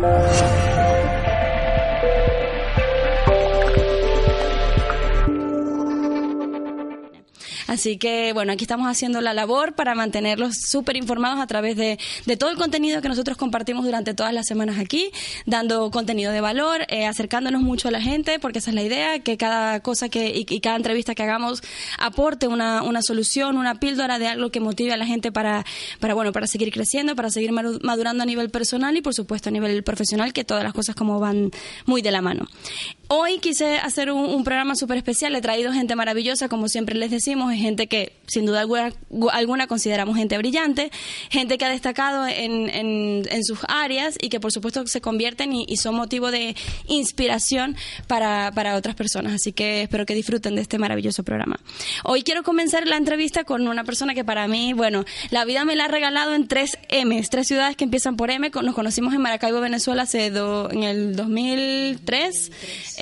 Thank you. Así que, bueno, aquí estamos haciendo la labor para mantenerlos súper informados a través de, de, todo el contenido que nosotros compartimos durante todas las semanas aquí, dando contenido de valor, eh, acercándonos mucho a la gente, porque esa es la idea, que cada cosa que y, y cada entrevista que hagamos aporte una, una, solución, una píldora de algo que motive a la gente para, para, bueno, para seguir creciendo, para seguir madurando a nivel personal y, por supuesto, a nivel profesional, que todas las cosas como van muy de la mano. Hoy quise hacer un, programa súper especial, he traído gente maravillosa, como siempre les decimos, gente que sin duda alguna, consideramos gente brillante, gente que ha destacado en, en, sus áreas y que por supuesto se convierten y, son motivo de inspiración para, para, otras personas. Así que espero que disfruten de este maravilloso programa. Hoy quiero comenzar la entrevista con una persona que para mí, bueno, la vida me la ha regalado en tres M's, tres ciudades que empiezan por M. Nos conocimos en Maracaibo, Venezuela, hace en el 2003.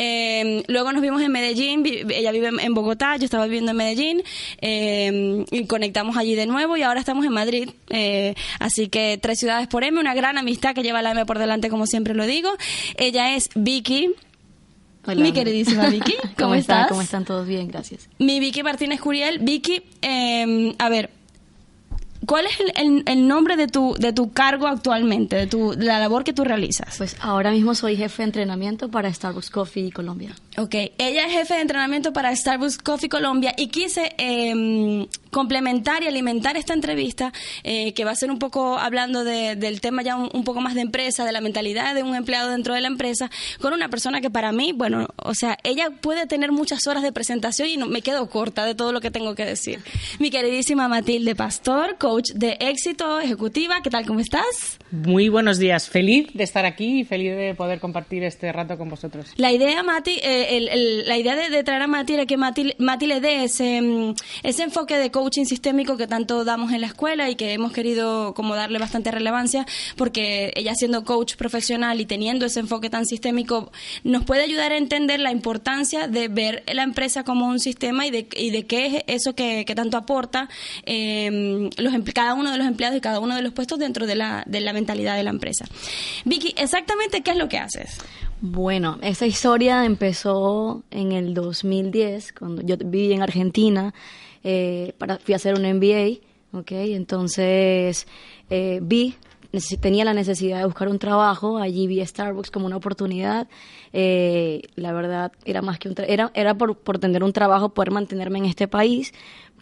Eh, luego nos vimos en Medellín, ella vive en Bogotá, yo estaba viviendo en Medellín eh, y conectamos allí de nuevo y ahora estamos en Madrid. Eh, así que tres ciudades por M, una gran amistad que lleva la M por delante, como siempre lo digo. Ella es Vicky. Hola. Mi queridísima Vicky, ¿cómo, ¿Cómo estás? ¿Cómo están todos bien? Gracias. Mi Vicky Martínez Curiel. Vicky, eh, a ver, ¿Cuál es el, el, el, nombre de tu, de tu cargo actualmente, de tu, de la labor que tú realizas? Pues ahora mismo soy jefe de entrenamiento para Starbucks Coffee Colombia. Ok, ella es jefe de entrenamiento para Starbucks Coffee Colombia y quise eh, complementar y alimentar esta entrevista eh, que va a ser un poco hablando de, del tema ya un, un, poco más de empresa, de la mentalidad de un empleado dentro de la empresa, con una persona que para mí, bueno, o sea, ella puede tener muchas horas de presentación y no, me quedo corta de todo lo que tengo que decir. Mi queridísima Matilde Pastor, coach de éxito ejecutiva. ¿Qué tal? ¿Cómo estás? Muy buenos días. Feliz de estar aquí y feliz de poder compartir este rato con vosotros. La idea, Mati, eh, el, el, la idea de, de, traer a Mati era que Mati, Mati le dé ese, ese enfoque de coaching sistémico que tanto damos en la escuela y que hemos querido como darle bastante relevancia porque ella siendo coach profesional y teniendo ese enfoque tan sistémico nos puede ayudar a entender la importancia de ver la empresa como un sistema y de, y de qué es eso que, tanto aporta eh, los cada uno de los empleados y cada uno de los puestos dentro de la, de la mentalidad de la empresa. Vicky, exactamente qué es lo que haces. Bueno, esta historia empezó en el 2010, cuando yo viví en Argentina, eh, para, fui a hacer un MBA, ¿ok? Entonces eh, vi, tenía la necesidad de buscar un trabajo, allí vi Starbucks como una oportunidad, eh, la verdad era más que un, era, era por, por tener un trabajo, poder mantenerme en este país,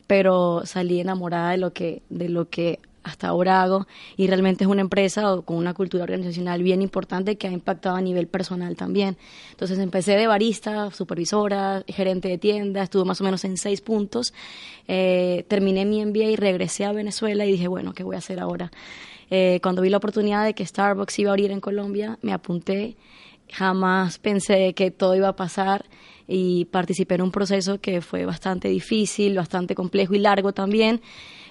pero salí enamorada de lo que, de lo que hasta ahora y realmente es una empresa con una cultura organizacional bien importante que ha impactado a nivel personal también. Entonces empecé de barista, supervisora, gerente de tienda, estuve más o menos en seis puntos, eh, terminé mi MBA y regresé a Venezuela y dije, bueno, ¿qué voy a hacer ahora? Eh, cuando vi la oportunidad de que Starbucks iba a abrir en Colombia, me apunté, jamás pensé que todo iba a pasar y participé en un proceso que fue bastante difícil, bastante complejo y largo también.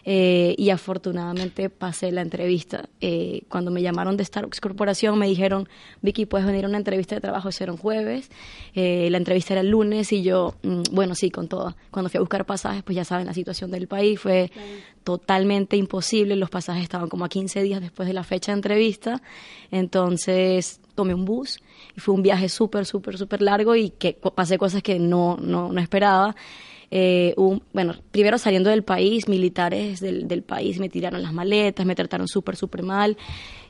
Eh, y afortunadamente pasé la entrevista. Eh, cuando me llamaron de Starbucks Corporación me dijeron, Vicky, puedes venir a una entrevista de trabajo, era un jueves, eh, la entrevista era el lunes y yo, mmm, bueno, sí, con todo. Cuando fui a buscar pasajes, pues ya saben, la situación del país fue totalmente imposible, los pasajes estaban como a 15 días después de la fecha de entrevista, entonces tomé un bus y fue un viaje súper, súper, súper largo y que pasé cosas que no, no, no esperaba. Eh, un, bueno, primero saliendo del país, militares del, del, país me tiraron las maletas, me trataron súper, súper mal.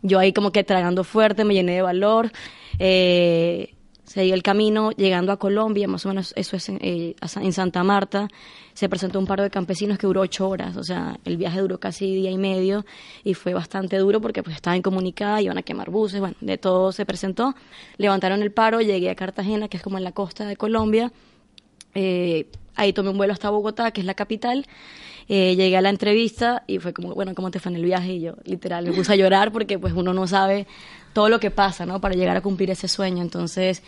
Yo ahí como que tragando fuerte, me llené de valor. Eh, seguí el camino, llegando a Colombia, más o menos eso es en, eh, en, Santa Marta, se presentó un paro de campesinos que duró ocho horas, o sea, el viaje duró casi día y medio y fue bastante duro porque pues estaba incomunicada, iban a quemar buses, bueno, de todo se presentó, levantaron el paro, llegué a Cartagena, que es como en la costa de Colombia, eh, ahí tomé un vuelo hasta Bogotá, que es la capital, eh, llegué a la entrevista y fue como, bueno, ¿cómo te fue en el viaje? Y yo literal me puse a llorar porque pues uno no sabe todo lo que pasa, ¿no? Para llegar a cumplir ese sueño. Entonces,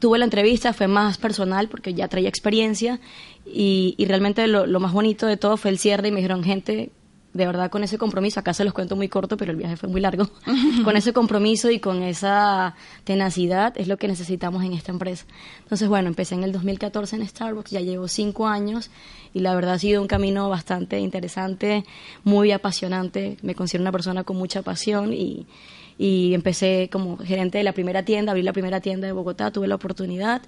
tuve la entrevista, fue más personal porque ya traía experiencia y, y realmente lo, lo, más bonito de todo fue el cierre y me dijeron, gente, de verdad con ese compromiso, acá se los cuento muy corto, pero el viaje fue muy largo, con ese compromiso y con esa tenacidad es lo que necesitamos en esta empresa. Entonces, bueno, empecé en el 2014 en Starbucks, ya llevo cinco años y la verdad ha sido un camino bastante interesante, muy apasionante, me considero una persona con mucha pasión y, y empecé como gerente de la primera tienda, abrí la primera tienda de Bogotá, tuve la oportunidad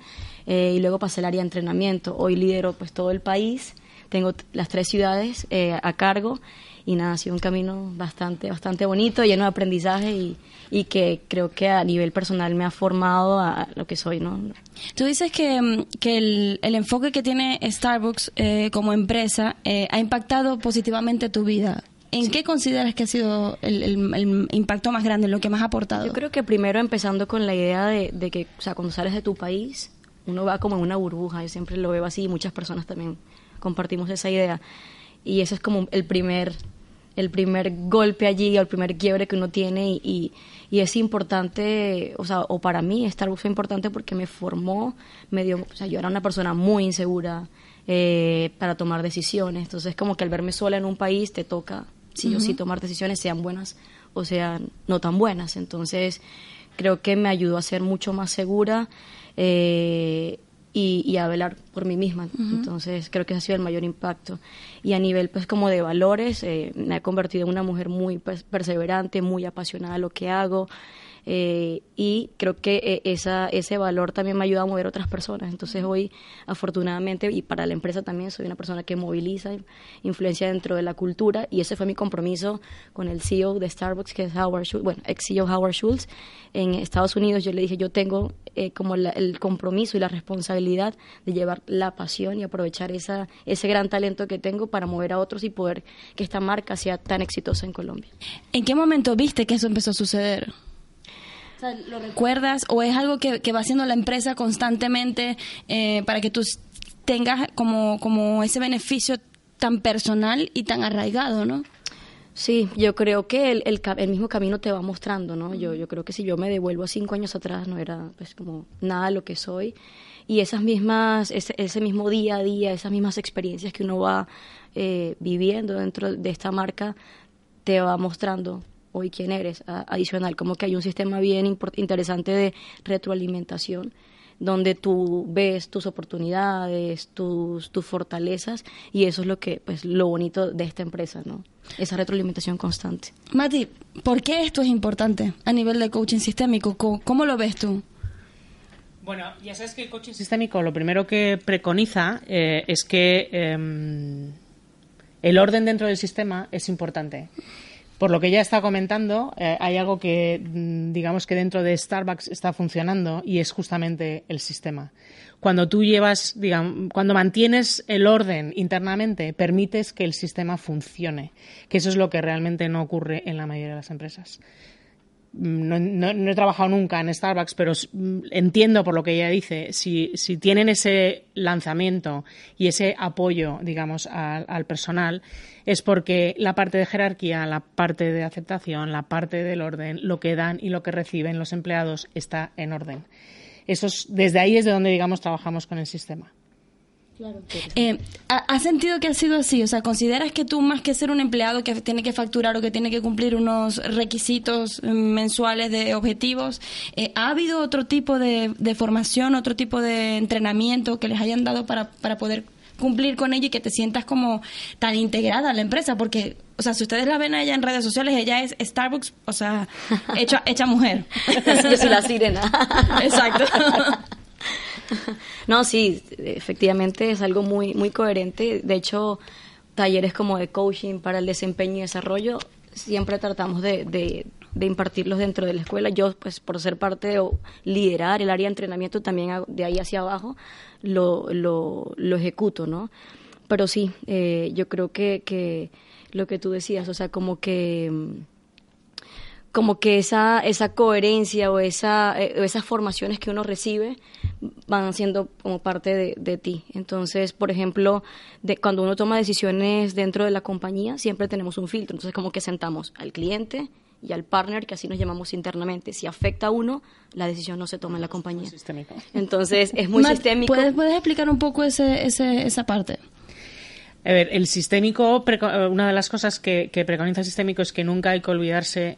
eh, y luego pasé al área de entrenamiento. Hoy lidero pues todo el país, tengo las tres ciudades eh, a cargo y nada, ha sido un camino bastante, bastante bonito, lleno de aprendizaje y, y que creo que a nivel personal me ha formado a lo que soy, ¿no? Tú dices que, mm, que el, el enfoque que tiene Starbucks eh, como empresa eh, ha impactado positivamente tu vida. ¿En qué consideras que ha sido el, el- el impacto más grande, lo que más ha aportado? Yo creo que primero empezando con la idea de, de que, o sea, cuando sales de tu país, uno va como en una burbuja, yo siempre lo veo así y muchas personas también compartimos esa idea. Y ese es como el primer, el primer golpe allí, o el primer quiebre que uno tiene y, y, y es importante, o sea, o para mí Starbucks fue importante porque me formó, me dio, o sea, yo era una persona muy insegura eh, para tomar decisiones, entonces como que al verme sola en un país te toca sí o sí tomar decisiones, sean buenas o sean no tan buenas. Entonces, creo que me ayudó a ser mucho más segura eh, y, y a velar por mí misma. Entonces, creo que ese ha sido el mayor impacto. Y a nivel, pues, como de valores, eh, me he convertido en una mujer muy pues, perseverante, muy apasionada a lo que hago. Eh, y creo que eh, esa, ese valor también me ayuda a mover a otras personas. Entonces hoy, afortunadamente, y para la empresa también, soy una persona que moviliza, influencia dentro de la cultura, y ese fue mi compromiso con el CEO de Starbucks, que es Howard Schultz, bueno, ex CEO Howard Schultz, en Estados Unidos. Yo le dije, yo tengo eh, como la- el compromiso y la responsabilidad de llevar la pasión y aprovechar esa, ese gran talento que tengo para mover a otros y poder que esta marca sea tan exitosa en Colombia. ¿En qué momento viste que eso empezó a suceder? ¿Lo recuerdas o es algo que, va haciendo la empresa constantemente eh, para que tú tengas como, como ese beneficio tan personal y tan arraigado, ¿no? Sí, yo creo que el, el, mismo camino te va mostrando, ¿no? Yo, yo creo que si yo me devuelvo a cinco años atrás no era pues como nada lo que soy y esas mismas, ese, ese mismo día a día, esas mismas experiencias que uno va eh, viviendo dentro de esta marca te va mostrando hoy quién eres, a- adicional, como que hay un sistema bien interesante de retroalimentación donde tú ves tus oportunidades, tus, tus fortalezas y eso es lo que pues lo bonito de esta empresa, ¿no? Esa retroalimentación constante. Mati, ¿por qué esto es importante a nivel de coaching sistémico? ¿Cómo, cómo lo ves tú? Bueno, ya sabes que el coaching sistémico lo primero que preconiza eh, es que em, el orden dentro del sistema es importante. Por lo que ya está comentando, eh, hay algo que mm, digamos que dentro de Starbucks está funcionando y es justamente el sistema. Cuando tú llevas, digamos, cuando mantienes el orden internamente, permites que el sistema funcione, que eso es lo que realmente no ocurre en la mayoría de las empresas no, no- no he trabajado nunca en Starbucks, pero mm, entiendo por lo que ella dice, si, si tienen ese lanzamiento y ese apoyo, digamos, al, al personal, es porque la parte de jerarquía, la parte de aceptación, la parte del orden, lo que dan y lo que reciben los empleados está en orden. Eso es- desde ahí es de donde, digamos, trabajamos con el sistema. Eh, ¿ha- ¿Has sentido que ha sido así? O sea, ¿consideras que tú más que ser un empleado que tiene que facturar o que tiene que cumplir unos requisitos eh, mensuales de objetivos, eh, ¿ha habido otro tipo de, de formación, otro tipo de entrenamiento que les hayan dado para, para poder cumplir con ello y que te sientas como tan integrada a la empresa? Porque, o sea, si ustedes la ven a ella en redes sociales, ella es Starbucks, o sea, hecha, hecha mujer. Yo soy la sirena. Exacto. No, sí, efectivamente es algo muy, muy coherente. De hecho, talleres como de coaching para el desempeño y desarrollo siempre tratamos de, impartirlos dentro de la escuela. Yo, pues, por ser parte o liderar el área de entrenamiento, también de ahí hacia abajo lo, lo, lo ejecuto, ¿no? Pero sí, eh, yo creo que, que lo que tú decías, o sea, como que mm, como que esa, esa coherencia o, esa, eh, esas formaciones que uno recibe van siendo como parte de, de ti. Entonces, por ejemplo, de, cuando uno toma decisiones dentro de la compañía, siempre tenemos un filtro. Entonces, como que sentamos al cliente y al partner, que así nos llamamos internamente. Si afecta a uno, la decisión no se toma en la compañía. Sistémico. Entonces, es muy Matt, sistémico. ¿puedes, ¿Puedes explicar un poco ese, ese, esa parte? A ver, el sistémico, una de las cosas que, que preconiza el sistémico es que nunca hay que olvidarse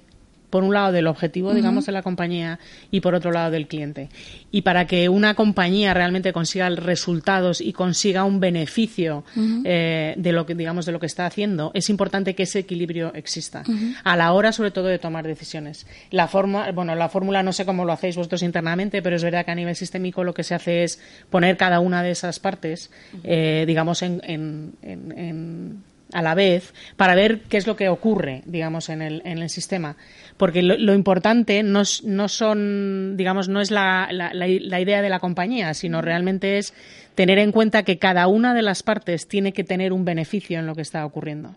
por un lado del objetivo, digamos, de la compañía y por otro lado del cliente. Y para que una compañía realmente consiga resultados y consiga un beneficio eh, de lo que, digamos, de lo que está haciendo, es importante que ese equilibrio exista. A la hora, sobre todo, de tomar decisiones. La forma, bueno, la fórmula no sé cómo lo hacéis vosotros internamente, pero es verdad que a nivel sistémico lo que se hace es poner cada una de esas partes, eh, digamos, en, en a la vez para ver qué es lo que ocurre, digamos, en el, en el sistema. Porque lo, importante no, no, son, digamos, no es la, la, idea de la compañía, sino realmente es tener en cuenta que cada una de las partes tiene que tener un beneficio en lo que está ocurriendo.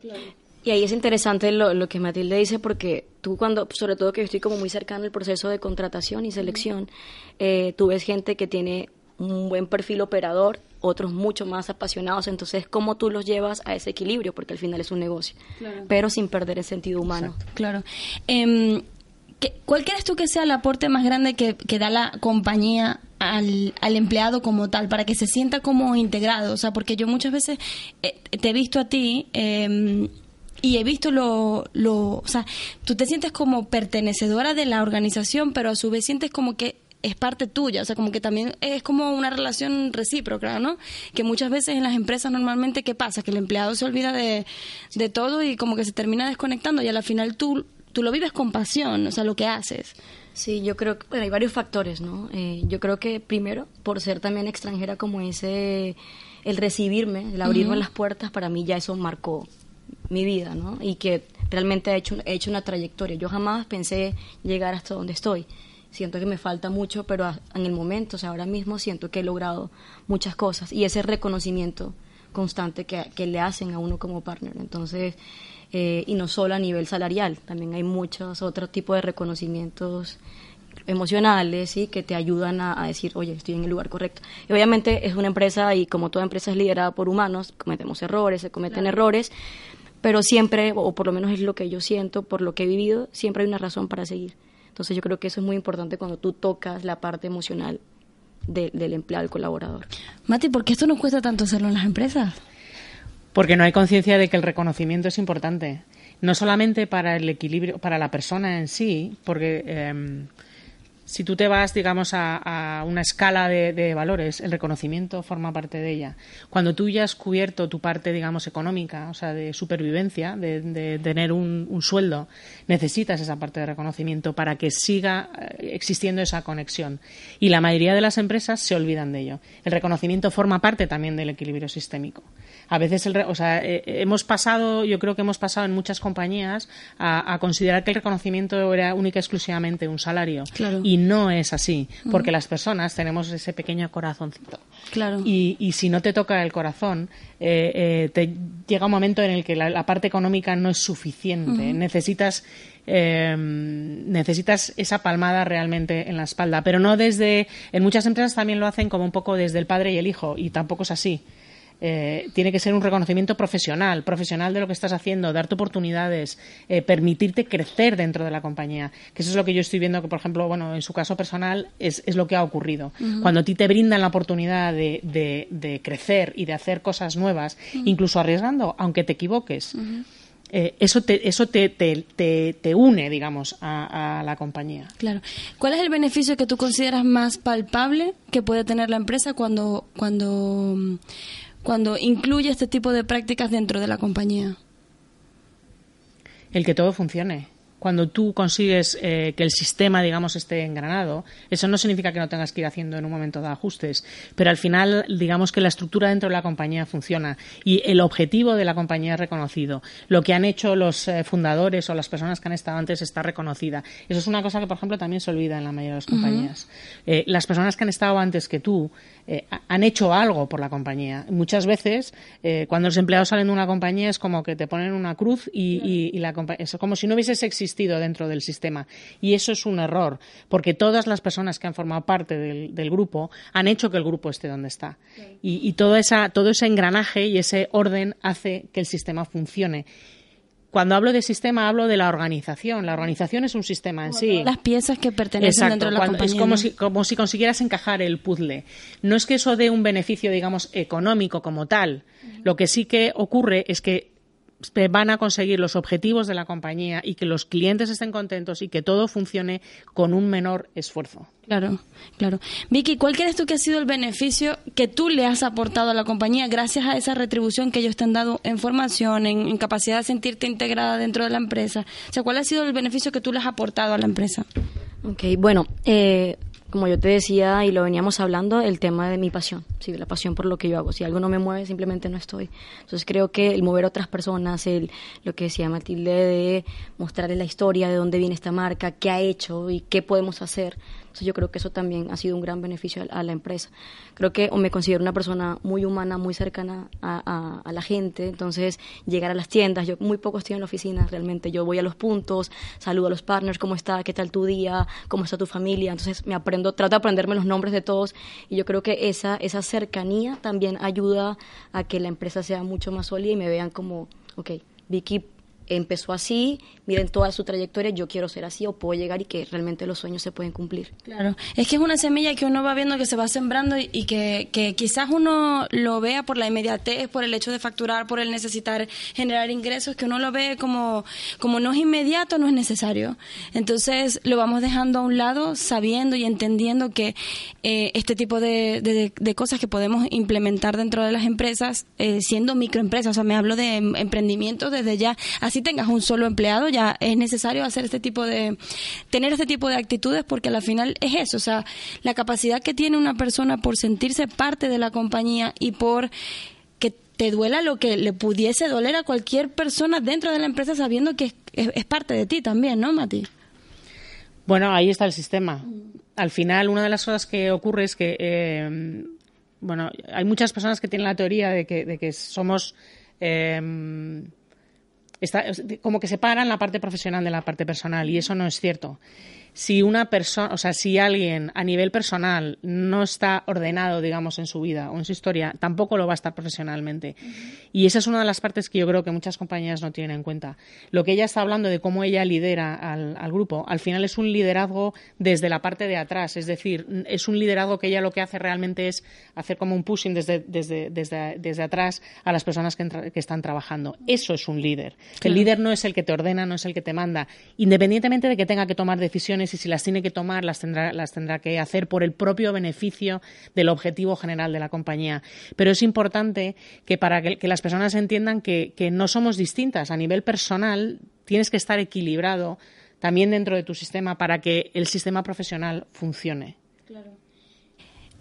Y ahí es interesante lo, lo, que Matilde dice porque tú cuando, sobre todo que estoy como muy cercano al proceso de contratación y selección, eh, tú ves gente que tiene un buen perfil operador, otros mucho más apasionados. Entonces, ¿cómo tú los llevas a ese equilibrio? Porque al final es un negocio, pero sin perder el sentido humano. Claro. Eh, ¿Cuál crees tú que sea el aporte más grande que, da la compañía al, al, empleado como tal, para que se sienta como integrado? O sea, porque yo muchas veces eh, te he visto a ti em, y he visto lo, lo... O sea, tú te sientes como pertenecedora de la organización, pero a su vez sientes como que es parte tuya, o sea, como que también es como una relación recíproca, ¿no? Que muchas veces en las empresas normalmente, ¿qué pasa? Que el empleado se olvida de, de todo y como que se termina desconectando y a la final tú, tú lo vives con pasión, o sea, lo que haces. Sí, yo creo que hay varios factores, ¿no? Eh, yo creo que primero, por ser también extranjera como ese, el recibirme, el abrirme las puertas, para mí ya eso marcó mi vida, ¿no? Y que realmente he hecho, he hecho una trayectoria. Yo jamás pensé llegar hasta donde estoy siento que me falta mucho, pero en el momento, o sea, ahora mismo siento que he logrado muchas cosas y ese reconocimiento constante que, que le hacen a uno como partner. Entonces, eh, y no solo a nivel salarial, también hay muchos otros tipos de reconocimientos emocionales ¿sí? que te ayudan a, decir, oye, estoy en el lugar correcto. Y obviamente es una empresa y como toda empresa es liderada por humanos, cometemos errores, se cometen errores, pero siempre, o por lo menos es lo que yo siento, por lo que he vivido, siempre hay una razón para seguir. Entonces yo creo que eso es muy importante cuando tú tocas la parte emocional del empleado, del colaborador. Mati, ¿por qué esto nos cuesta tanto hacerlo en las empresas? Porque no hay conciencia de que el reconocimiento es importante. No solamente para el equilibrio, para la persona en sí, porque em, si tú te vas, digamos, a, una escala de, valores, el reconocimiento forma parte de ella. Cuando tú ya has cubierto tu parte, digamos, económica, o sea, de supervivencia, de, tener un, sueldo, necesitas esa parte de reconocimiento para que siga eh, existiendo esa conexión. Y la mayoría de las empresas se olvidan de ello. El reconocimiento forma parte también del equilibrio sistémico a veces, el, o sea, eh, hemos pasado, yo creo que hemos pasado en muchas compañías a, considerar que el reconocimiento era única y exclusivamente un salario. Y no es así, porque las personas tenemos ese pequeño corazoncito. Claro. Y, y si no te toca el corazón, eh, eh, te llega un momento en el que la, parte económica no es suficiente. Necesitas necesitas esa palmada realmente en la espalda, pero no desde. En muchas empresas también lo hacen como un poco desde el padre y el hijo, y tampoco es así. Eh, tiene que ser un reconocimiento profesional, profesional de lo que estás haciendo, darte oportunidades, eh, permitirte crecer dentro de la compañía. Que eso es lo que yo estoy viendo que, por ejemplo, bueno, en su caso personal es, lo que ha ocurrido. Cuando a ti te brindan la oportunidad de, crecer y de hacer cosas nuevas, incluso arriesgando, aunque te equivoques. Eh, eso te, eso te, te, une, digamos, a, a, la compañía. Claro. ¿Cuál es el beneficio que tú consideras más palpable que puede tener la empresa cuando, cuando cuando incluye este tipo de prácticas dentro de la compañía? El que todo funcione cuando tú consigues eh, que el sistema, digamos, esté engranado, eso no significa que no tengas que ir haciendo en un momento de ajustes, pero al final, digamos que la estructura dentro de la compañía funciona y el objetivo de la compañía es reconocido. Lo que han hecho los eh, fundadores o las personas que han estado antes está reconocida. Eso es una cosa que, por ejemplo, también se olvida en la mayoría de las compañías. Eh, las personas que han estado antes que tú han hecho algo por la compañía. Muchas veces, cuando los empleados salen de una compañía, es como que te ponen una cruz y, y, la es como si no hubieses existido dentro del sistema. Y eso es un error, porque todas las personas que han formado parte del, grupo han hecho que el grupo esté donde está. Y, todo, esa, todo ese engranaje y ese orden hace que el sistema funcione cuando hablo de sistema hablo de la organización. La organización es un sistema en sí. Las piezas que pertenecen dentro de la compañía. Es como si, como si consiguieras encajar el puzzle. No es que eso dé un beneficio, digamos, económico como tal. Lo que sí que ocurre es que van a conseguir los objetivos de la compañía y que los clientes estén contentos y que todo funcione con un menor esfuerzo. Claro, claro. Vicky, ¿cuál crees tú que ha sido el beneficio que tú le has aportado a la compañía gracias a esa retribución que ellos te han dado en formación, en, capacidad de sentirte integrada dentro de la empresa? O sea, ¿cuál ha sido el beneficio que tú le has aportado a la empresa? Ok, bueno, eh, como yo te decía y lo veníamos hablando, el tema de mi pasión, sí, la pasión por lo que yo hago. Si algo no me mueve, simplemente no estoy. Entonces creo que el mover a otras personas, el, lo que decía Matilde, de mostrarles la historia de dónde viene esta marca, qué ha hecho y qué podemos hacer, entonces yo creo que eso también ha sido un gran beneficio a, la empresa. Creo que me considero una persona muy humana, muy cercana a, la gente, entonces llegar a las tiendas, yo muy poco estoy en la oficina realmente, yo voy a los puntos, saludo a los partners, cómo está, qué tal tu día, cómo está tu familia, entonces me aprendo, trato de aprenderme los nombres de todos. Y yo creo que esa, esa cercanía también ayuda a que la empresa sea mucho más sólida y me vean como, ok, Vicky empezó así, miren toda su trayectoria, yo quiero ser así o puedo llegar y que realmente los sueños se pueden cumplir. Claro, es que es una semilla que uno va viendo que se va sembrando y, que, que, quizás uno lo vea por la inmediatez, por el hecho de facturar, por el necesitar generar ingresos, que uno lo ve como, como no es inmediato, no es necesario. Entonces lo vamos dejando a un lado sabiendo y entendiendo que eh, este tipo de, de, cosas que podemos implementar dentro de las empresas, eh, siendo microempresas, o sea, me hablo de em, emprendimientos desde ya, si tengas un solo empleado, ya es necesario hacer este tipo de, tener este tipo de actitudes porque al final es eso, o sea, la capacidad que tiene una persona por sentirse parte de la compañía y por que te duela lo que le pudiese doler a cualquier persona dentro de la empresa sabiendo que es, parte de ti también, ¿no, Mati? Bueno, ahí está el sistema. Al final, una de las cosas que ocurre es que, eh, bueno, hay muchas personas que tienen la teoría de que, de que somos eh, como que separan la parte profesional de la parte personal y eso no es cierto si una persona, o sea, si alguien a nivel personal no está ordenado, digamos, en su vida o en su historia, tampoco lo va a estar profesionalmente. Y esa es una de las partes que yo creo que muchas compañías no tienen en cuenta. Lo que ella está hablando de cómo ella lidera al, grupo, al final es un liderazgo desde la parte de atrás, es decir, es un liderazgo que ella lo que hace realmente es hacer como un pushing desde, desde, desde, desde atrás a las personas que, que, están trabajando. Eso es un líder. El líder no es el que te ordena, no es el que te manda, independientemente de que tenga que tomar decisiones y si las tiene que tomar las tendrá, las tendrá que hacer por el propio beneficio del objetivo general de la compañía. Pero es importante que para que, las personas entiendan que, no somos distintas. A nivel personal tienes que estar equilibrado también dentro de tu sistema para que el sistema profesional funcione.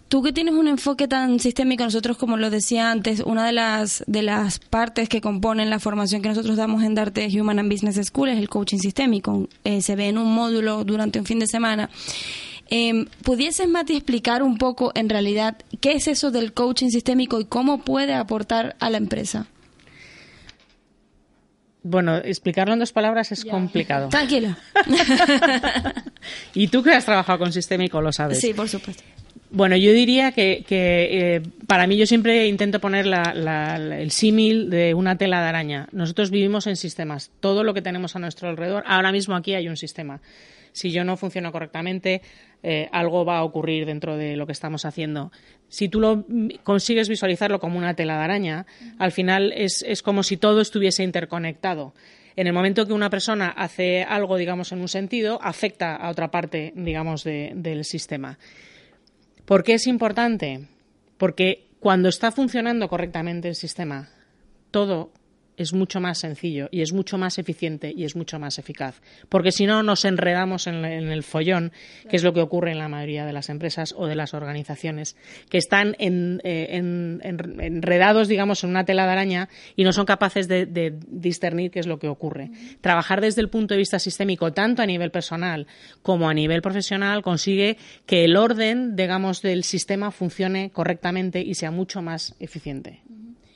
Tú que tienes un enfoque tan sistémico, nosotros como lo decía antes, una de las de las partes que componen la formación que nosotros damos en Darte Human and Business School es el coaching sistémico. Eh, se ve en un módulo durante un fin de semana. Eh, ¿Pudieses, Mati, explicar un poco en realidad qué es eso del coaching sistémico y cómo puede aportar a la empresa? Bueno, explicarlo en dos palabras es complicado. Tranquilo. y tú que has trabajado con sistémico lo sabes. Sí, por supuesto. Bueno, yo diría que, eh, para mí yo siempre intento poner el símil de una tela de araña. Nosotros vivimos en sistemas. Todo lo que tenemos a nuestro alrededor, ahora mismo aquí hay un sistema. Si yo no funciono correctamente, eh, algo va a ocurrir dentro de lo que estamos haciendo. Si tú lo consigues visualizarlo como una tela de araña, al final es, como si todo estuviese interconectado en el momento que una persona hace algo, digamos, en un sentido, afecta a otra parte, digamos, del sistema. ¿Por qué es importante? Porque cuando está funcionando correctamente el sistema, todo es mucho más sencillo y es mucho más eficiente y es mucho más eficaz. Porque si no, nos enredamos en, el follón, que es lo que ocurre en la mayoría de las empresas o de las organizaciones, que están eh, enredados, digamos, en una tela de araña y no son capaces de, discernir qué es lo que ocurre. Trabajar desde el punto de vista sistémico, tanto a nivel personal como a nivel profesional, consigue que el orden, digamos, del sistema funcione correctamente y sea mucho más eficiente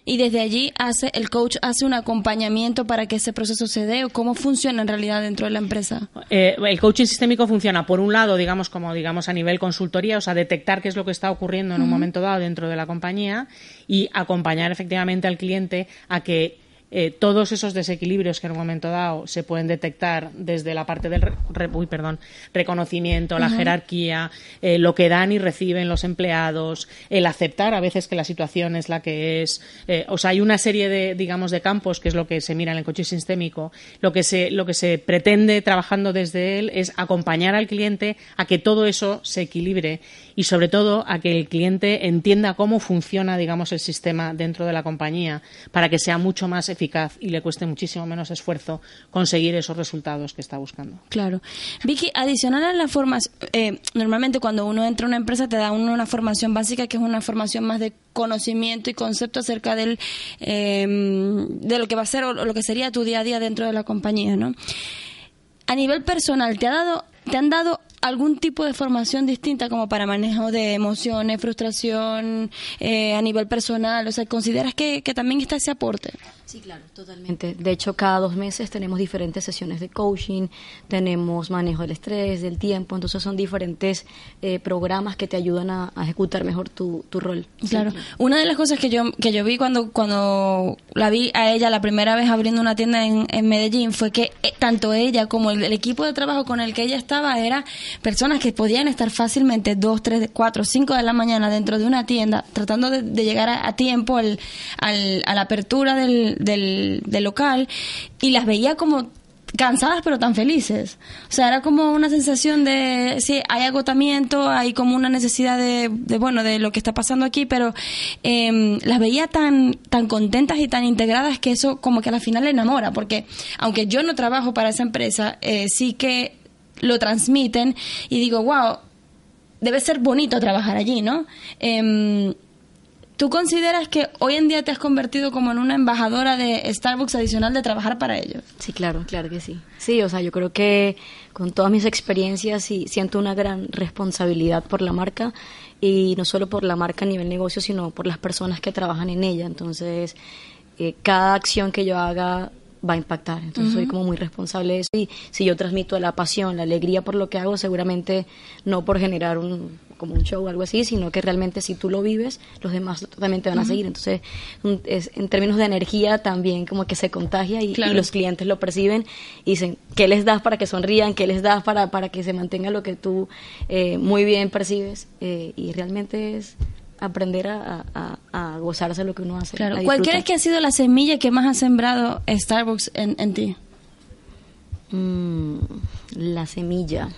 y desde allí hace el coach hace un acompañamiento para que ese proceso se dé o cómo funciona en realidad dentro de la empresa. Eh, el coaching sistémico funciona por un lado, digamos como digamos a nivel consultoría, o sea, detectar qué es lo que está ocurriendo en un momento dado dentro de la compañía y acompañar efectivamente al cliente a que eh, todos esos desequilibrios que en un momento dado se pueden detectar desde la parte del perdón, reconocimiento, la jerarquía, eh, lo que dan y reciben los empleados, el aceptar a veces que la situación es la que es. Eh, o sea, hay una serie de, digamos, de campos que es lo que se mira en el coche sistémico. Lo que se, lo que se pretende trabajando desde él es acompañar al cliente a que todo eso se equilibre y sobre todo a que el cliente entienda cómo funciona, digamos, el sistema dentro de la compañía para que sea mucho más eficaz y le cueste muchísimo menos esfuerzo conseguir esos resultados que está buscando. Claro. Vicky, adicional a la formación, eh, normalmente cuando uno entra a una empresa te da una formación básica que es una formación más de conocimiento y concepto acerca del, em, de lo que va a ser o lo que sería tu día a día dentro de la compañía, ¿no? A nivel personal, ¿te ha dado, te han dado algún tipo de formación distinta como para manejo de emociones, frustración eh, a nivel personal? O sea, ¿consideras que, que también está ese aporte? Sí, claro, totalmente. De hecho, cada dos meses tenemos diferentes sesiones de coaching, tenemos manejo del estrés, del tiempo, entonces son diferentes eh, programas que te ayudan a, ejecutar mejor tu, tu rol. Claro. Una de las cosas que yo, que yo vi cuando, cuando la vi a ella la primera vez abriendo una tienda en, en Medellín fue que eh, tanto ella como el, equipo de trabajo con el que ella estaba era personas que podían estar fácilmente dos, tres, cuatro, cinco de la mañana dentro de una tienda tratando de, llegar a, tiempo al, al, a la apertura del del, local y las veía como cansadas pero tan felices. O sea, era como una sensación de, sí, hay agotamiento, hay como una necesidad de, bueno, de lo que está pasando aquí, pero em, las veía tan, tan contentas y tan integradas que eso como que a la final le enamora, porque aunque yo no trabajo para esa empresa, eh, sí que lo transmiten y digo, wow, debe ser bonito trabajar allí, ¿no? Eh, ¿Tú consideras que hoy en día te has convertido como en una embajadora de Starbucks adicional de trabajar para ellos? Sí, claro, claro que sí. Sí, o sea, yo creo que con todas mis experiencias y siento una gran responsabilidad por la marca y no solo por la marca a nivel negocio, sino por las personas que trabajan en ella. Entonces, eh, cada acción que yo haga va a impactar. Entonces soy como muy responsable de eso. Y si yo transmito la pasión, la alegría por lo que hago, seguramente no por generar un como un show o algo así, sino que realmente si tú lo vives, los demás también te van a seguir. Entonces, es, en términos de energía también como que se contagia y, los clientes lo perciben y dicen, ¿qué les das para que sonrían? ¿Qué les das para, para que se mantenga lo que tú eh, muy bien percibes? Eh, y realmente es aprender a, a, gozarse lo que uno hace. Claro. ¿Cuál crees que ha sido la semilla que más ha sembrado Starbucks en, en ti? Mm, la semilla.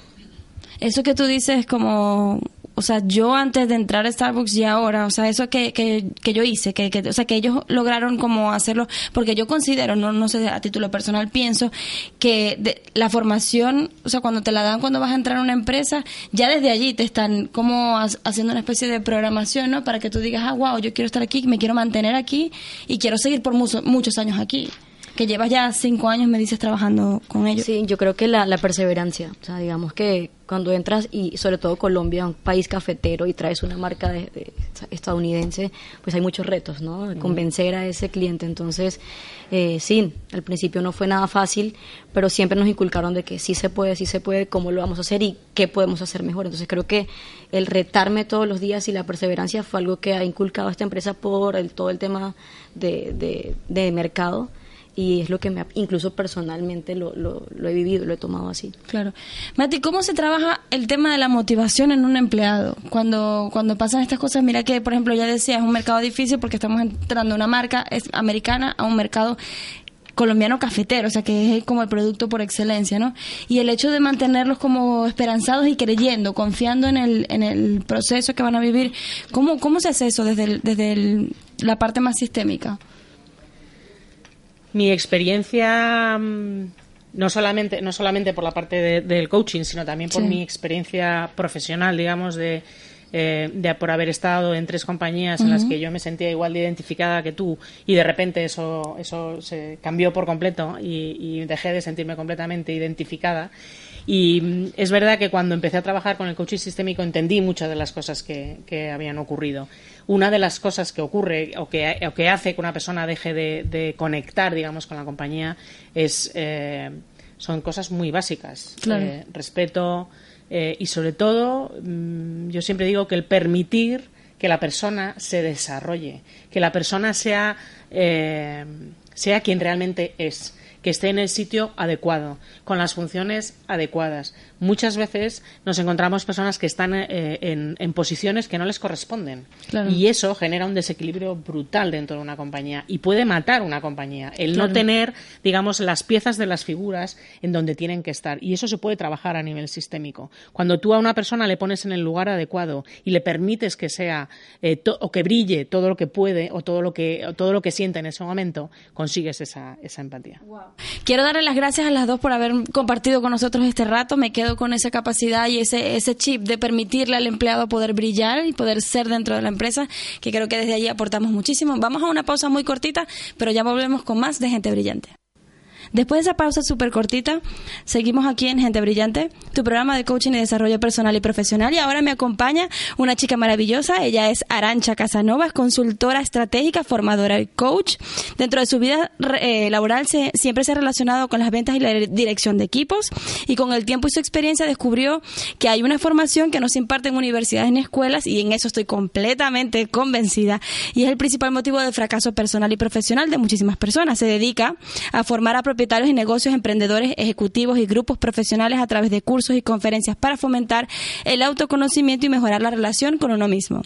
Eso que tú dices como o sea, yo antes de entrar a Starbucks y ahora, o sea, eso que, que, que yo hice, que, que, o sea, que ellos lograron como hacerlo, porque yo considero, no, no sé, a título personal pienso que de, la formación, o sea, cuando te la dan cuando vas a entrar a una empresa, ya desde allí te están como haciendo una especie de programación, ¿no? Para que tú digas, ah, wow, yo quiero estar aquí, me quiero mantener aquí y quiero seguir por muchos años aquí que llevas ya cinco años, me dices, trabajando con ellos. Sí, yo creo que la, la perseverancia, o sea, digamos que cuando entras, y sobre todo Colombia, un país cafetero, y traes una marca de, estadounidense, pues hay muchos retos, ¿no? Convencer a ese cliente. Entonces, eh, sí, al principio no fue nada fácil, pero siempre nos inculcaron de que sí se puede, sí se puede, cómo lo vamos a hacer y qué podemos hacer mejor. Entonces, creo que el retarme todos los días y la perseverancia fue algo que ha inculcado esta empresa por el, todo el tema de, de, de mercado y es lo que me incluso personalmente lo, lo, he vivido, lo he tomado así. Claro. Mati, ¿cómo se trabaja el tema de la motivación en un empleado? Cuando, cuando pasan estas cosas, mira que, por ejemplo, ya decía, es un mercado difícil porque estamos entrando una marca es americana a un mercado colombiano cafetero, o sea que es como el producto por excelencia, ¿no? Y el hecho de mantenerlos como esperanzados y creyendo, confiando en el, en el proceso que van a vivir, ¿cómo, cómo se hace eso desde, desde la parte más sistémica? Mi experiencia, mm, no solamente, no solamente por la parte del coaching, sino también por mi experiencia profesional, digamos, de, eh, de, por haber estado en tres compañías en las que yo me sentía igual de identificada que tú y de repente eso, eso se cambió por completo y, y dejé de sentirme completamente identificada. Y mm, es verdad que cuando empecé a trabajar con el coaching sistémico entendí muchas de las cosas que, que habían ocurrido. Una de las cosas que ocurre o que, o que hace que una persona deje de, conectar, digamos, con la compañía es eh, son cosas muy básicas. Eh, respeto eh, y sobre todo, mm, yo siempre digo que el permitir que la persona se desarrolle, que la persona sea sea quien realmente es que esté en el sitio adecuado, con las funciones adecuadas. Muchas veces nos encontramos personas que están eh, en, posiciones que no les corresponden. Y eso genera un desequilibrio brutal dentro de una compañía y puede matar una compañía. El no tener, digamos, las piezas de las figuras en donde tienen que estar. Y eso se puede trabajar a nivel sistémico. Cuando tú a una persona le pones en el lugar adecuado y le permites que sea eh, o que brille todo lo que puede o todo lo que, todo lo que siente en ese momento, consigues esa, esa empatía. Quiero darle las gracias a las dos por haber compartido con nosotros este rato. Me quedo con esa capacidad y ese, ese chip de permitirle al empleado poder brillar y poder ser dentro de la empresa, que creo que desde allí aportamos muchísimo. Vamos a una pausa muy cortita, pero ya volvemos con más de Gente Brillante. Después de esa pausa súper cortita, seguimos aquí en Gente Brillante, tu programa de coaching y desarrollo personal y profesional. Y ahora me acompaña una chica maravillosa. Ella es Arancha Casanova, es consultora estratégica, formadora y coach. Dentro de su vida eh, laboral se, siempre se ha relacionado con las ventas y la dirección de equipos. Y con el tiempo y su experiencia descubrió que hay una formación que no se imparte en universidades ni escuelas y en eso estoy completamente convencida. Y es el principal motivo del fracaso personal y profesional de muchísimas personas. Se dedica a formar a propietarios y negocios, emprendedores, ejecutivos y grupos profesionales a través de cursos y conferencias para fomentar el autoconocimiento y mejorar la relación con uno mismo.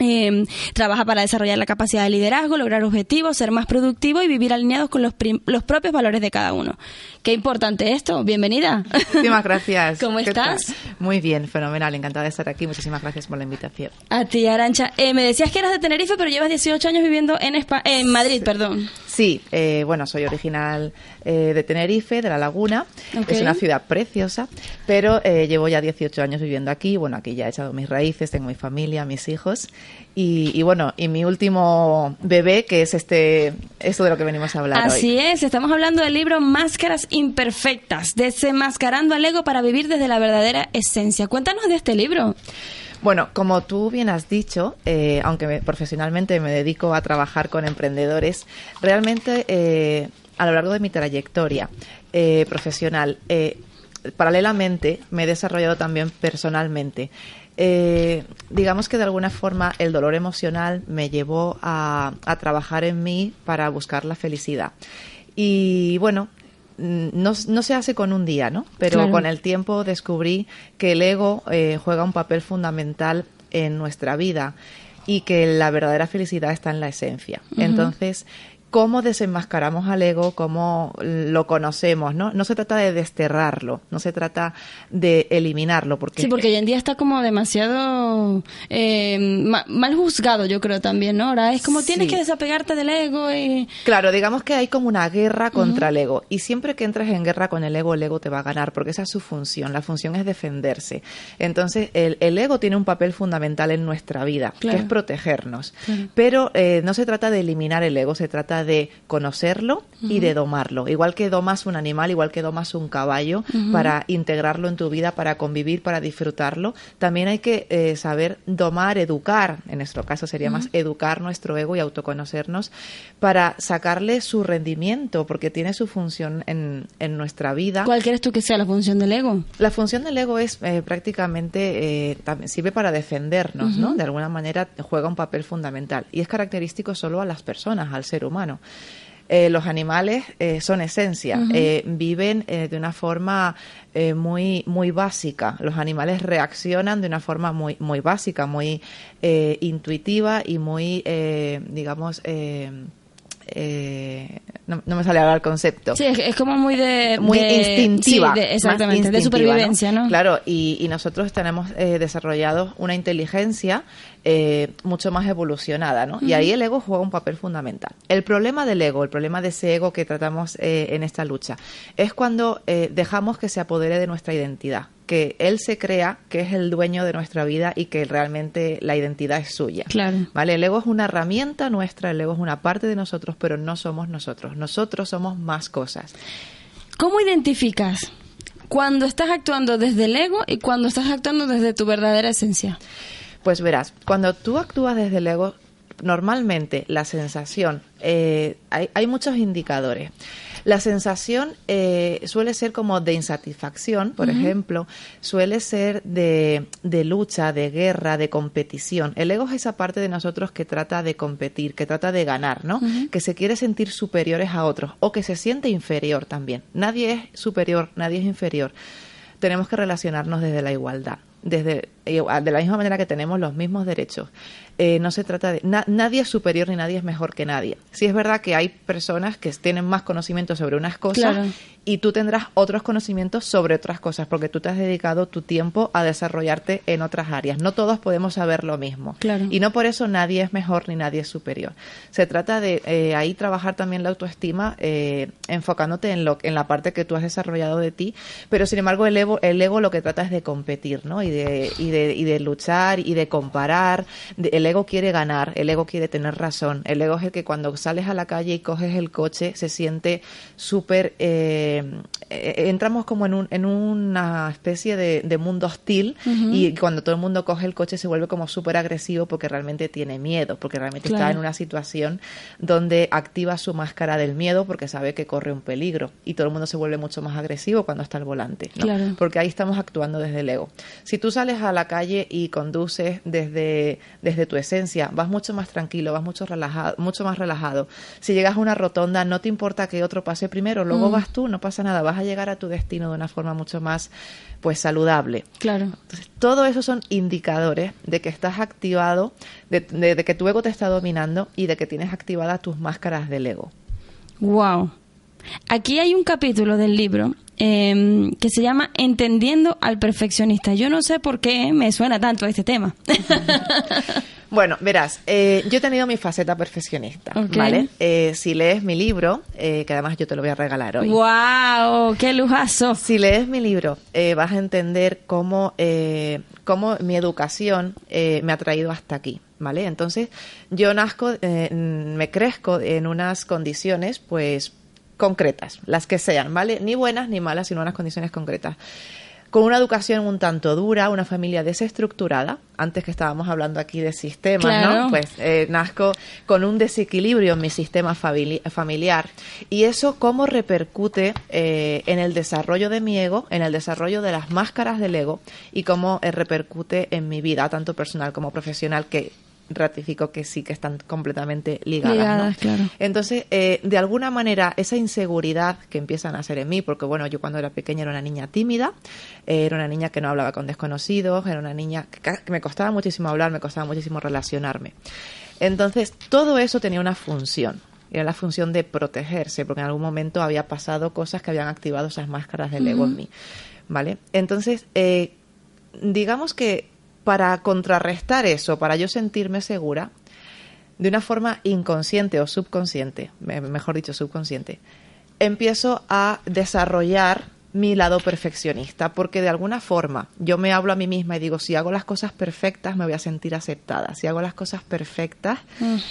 Eh, trabaja para desarrollar la capacidad de liderazgo, lograr objetivos, ser más productivo y vivir alineados con los, los propios valores de cada uno. Qué importante esto. Bienvenida. Muchísimas gracias. ¿Cómo estás? Muy bien, fenomenal. Encantada de estar aquí. Muchísimas gracias por la invitación. A ti, Arancha. Eh, me decías que eras de Tenerife, pero llevas 18 años viviendo en, en Madrid, perdón. Sí, eh, bueno, soy original eh, de Tenerife, de La Laguna. Es una ciudad preciosa, pero llevo ya 18 años viviendo aquí. Bueno, aquí ya he echado mis raíces, tengo mi familia, mis hijos. Y, bueno, y mi último bebé, que es este, esto de lo que venimos a hablar Así es, estamos hablando del libro Máscaras imperfectas, desenmascarando al ego para vivir desde la verdadera esencia. Cuéntanos de este libro. Bueno, como tú bien has dicho, eh, aunque profesionalmente me dedico a trabajar con emprendedores, realmente eh, a lo largo de mi trayectoria eh, profesional, paralelamente me he desarrollado también personalmente. digamos que de alguna forma el dolor emocional me llevó a trabajar en mí para buscar la felicidad. Y bueno, no, no, se hace con un día, ¿no? Pero con el tiempo descubrí que el ego eh, juega un papel fundamental en nuestra vida y que la verdadera felicidad está en la esencia. Entonces, cómo desenmascaramos al ego, cómo lo conocemos, ¿no? No se trata de desterrarlo, no se trata de eliminarlo, porque... Sí, porque hoy en día está como demasiado eh, mal juzgado, yo creo también, ¿no? Ahora es como tienes que desapegarte del ego y... Claro, digamos que hay como una guerra contra el ego, y siempre que entres en guerra con el ego, el ego te va a ganar, porque esa es su función, la función es defenderse. Entonces, el, ego tiene un papel fundamental en nuestra vida, que es protegernos, pero eh, no se trata de eliminar el ego, se trata de conocerlo y de domarlo. Igual que domas un animal, igual que domas un caballo para integrarlo en tu vida, para convivir, para disfrutarlo, también hay que eh, saber domar, educar, en nuestro caso sería más educar nuestro ego y autoconocernos para sacarle su rendimiento, porque tiene su función en, en nuestra vida. ¿Cuál quieres tú que sea la función del ego? La función del ego es eh, prácticamente, eh, también sirve para defendernos, ¿no? De alguna manera juega un papel fundamental y es característico solo a las personas, al ser humano. Eh, los animales eh, son esencia, eh, viven de una forma muy, muy básica. Los animales reaccionan de una forma muy, muy básica, muy intuitiva y muy, digamos, no, me sale ahora el concepto. Sí, es, como muy de... Muy instintiva. exactamente, de supervivencia, ¿no? Claro, y, nosotros tenemos desarrollado una inteligencia eh, mucho más evolucionada, ¿no? Y ahí el ego juega un papel fundamental. El problema del ego, el problema de ese ego que tratamos eh, en esta lucha, es cuando eh, dejamos que se apodere de nuestra identidad, que él se crea que es el dueño de nuestra vida y que realmente la identidad es suya. Claro. ¿Vale? El ego es una herramienta nuestra, el ego es una parte de nosotros, pero no somos nosotros. Nosotros somos más cosas. ¿Cómo identificas cuando estás actuando desde el ego y cuando estás actuando desde tu verdadera esencia? Pues verás, cuando tú actúas desde el ego, normalmente la sensación, eh, hay, hay muchos indicadores. La sensación eh, suele ser como de insatisfacción, por ejemplo, suele ser de, de lucha, de guerra, de competición. El ego es esa parte de nosotros que trata de competir, que trata de ganar, ¿no? Que se quiere sentir superiores a otros o que se siente inferior también. Nadie es superior, nadie es inferior. Tenemos que relacionarnos desde la igualdad desde de la misma manera que tenemos los mismos derechos. Eh, no se trata de na- nadie es superior ni nadie es mejor que nadie. Sí es verdad que hay personas que tienen más conocimiento sobre unas cosas Claro. y tú tendrás otros conocimientos sobre otras cosas porque tú te has dedicado tu tiempo a desarrollarte en otras áreas. No todos podemos saber lo mismo Claro. y no por eso nadie es mejor ni nadie es superior. Se trata de eh, ahí trabajar también la autoestima eh, enfocándote en lo en la parte que tú has desarrollado de ti, pero sin embargo el ego, el ego lo que trata es de competir, ¿no? Y de, y de, y de luchar y de comparar. El ego quiere ganar, el ego quiere tener razón. El ego es el que cuando sales a la calle y coges el coche se siente súper... eh, eh, entramos como en, un, en una especie de, de mundo hostil y cuando todo el mundo coge el coche se vuelve como súper agresivo porque realmente tiene miedo, porque realmente está en una situación donde activa su máscara del miedo porque sabe que corre un peligro y todo el mundo se vuelve mucho más agresivo cuando está al volante, ¿no? Claro. porque ahí estamos actuando desde el ego. Si tú sales a la calle y conduces desde, desde tu esencia, vas mucho más tranquilo, vas mucho, relajado, mucho más relajado. Si llegas a una rotonda, no te importa que otro pase primero, luego Mm. vas tú, no pasa nada, vas a llegar a tu destino de una forma mucho más pues saludable. Claro. Entonces, todo eso son indicadores de que estás activado, de, de- de que tu ego te está dominando y de que tienes activadas tus máscaras del ego. Wow. Aquí hay un capítulo del libro eh, que se llama Entendiendo al perfeccionista. Yo no sé por qué me suena tanto a este tema. Bueno, verás, eh, yo he tenido mi faceta perfeccionista, Ok. ¿vale? Eh, si lees mi libro, eh, que además yo te lo voy a regalar hoy. wow, qué lujazo. Si lees mi libro, eh, vas a entender cómo, cómo mi educación me ha traído hasta aquí, ¿vale? Entonces, yo nazco, me crezco en unas condiciones, pues, concretas, las que sean, ¿vale? Ni buenas ni malas, sino unas condiciones concretas. Con una educación un tanto dura, una familia desestructurada, antes que estábamos hablando aquí de sistemas, Claro. ¿no? Pues eh, nazco con un desequilibrio en mi sistema famili- familiar. Y eso cómo repercute eh, en el desarrollo de mi ego, en el desarrollo de las máscaras del ego y cómo eh, repercute en mi vida, tanto personal como profesional, que ratifico que sí que están completamente ligadas. ¿no? Ligadas, claro. Entonces, eh, de alguna manera, esa inseguridad que empiezan a hacer en mí, porque bueno, yo cuando era pequeña era una niña tímida, eh, era una niña que no hablaba con desconocidos, era una niña que me costaba muchísimo hablar, me costaba muchísimo relacionarme. Entonces, todo eso tenía una función. Era la función de protegerse, porque en algún momento había pasado cosas que habían activado esas máscaras del ego en mí. ¿Vale? Entonces, eh, digamos que para contrarrestar eso, para yo sentirme segura, de una forma inconsciente o subconsciente, me- mejor dicho, subconsciente, empiezo a desarrollar mi lado perfeccionista, porque de alguna forma yo me hablo a mí misma y digo, si hago las cosas perfectas me voy a sentir aceptada, si hago las cosas perfectas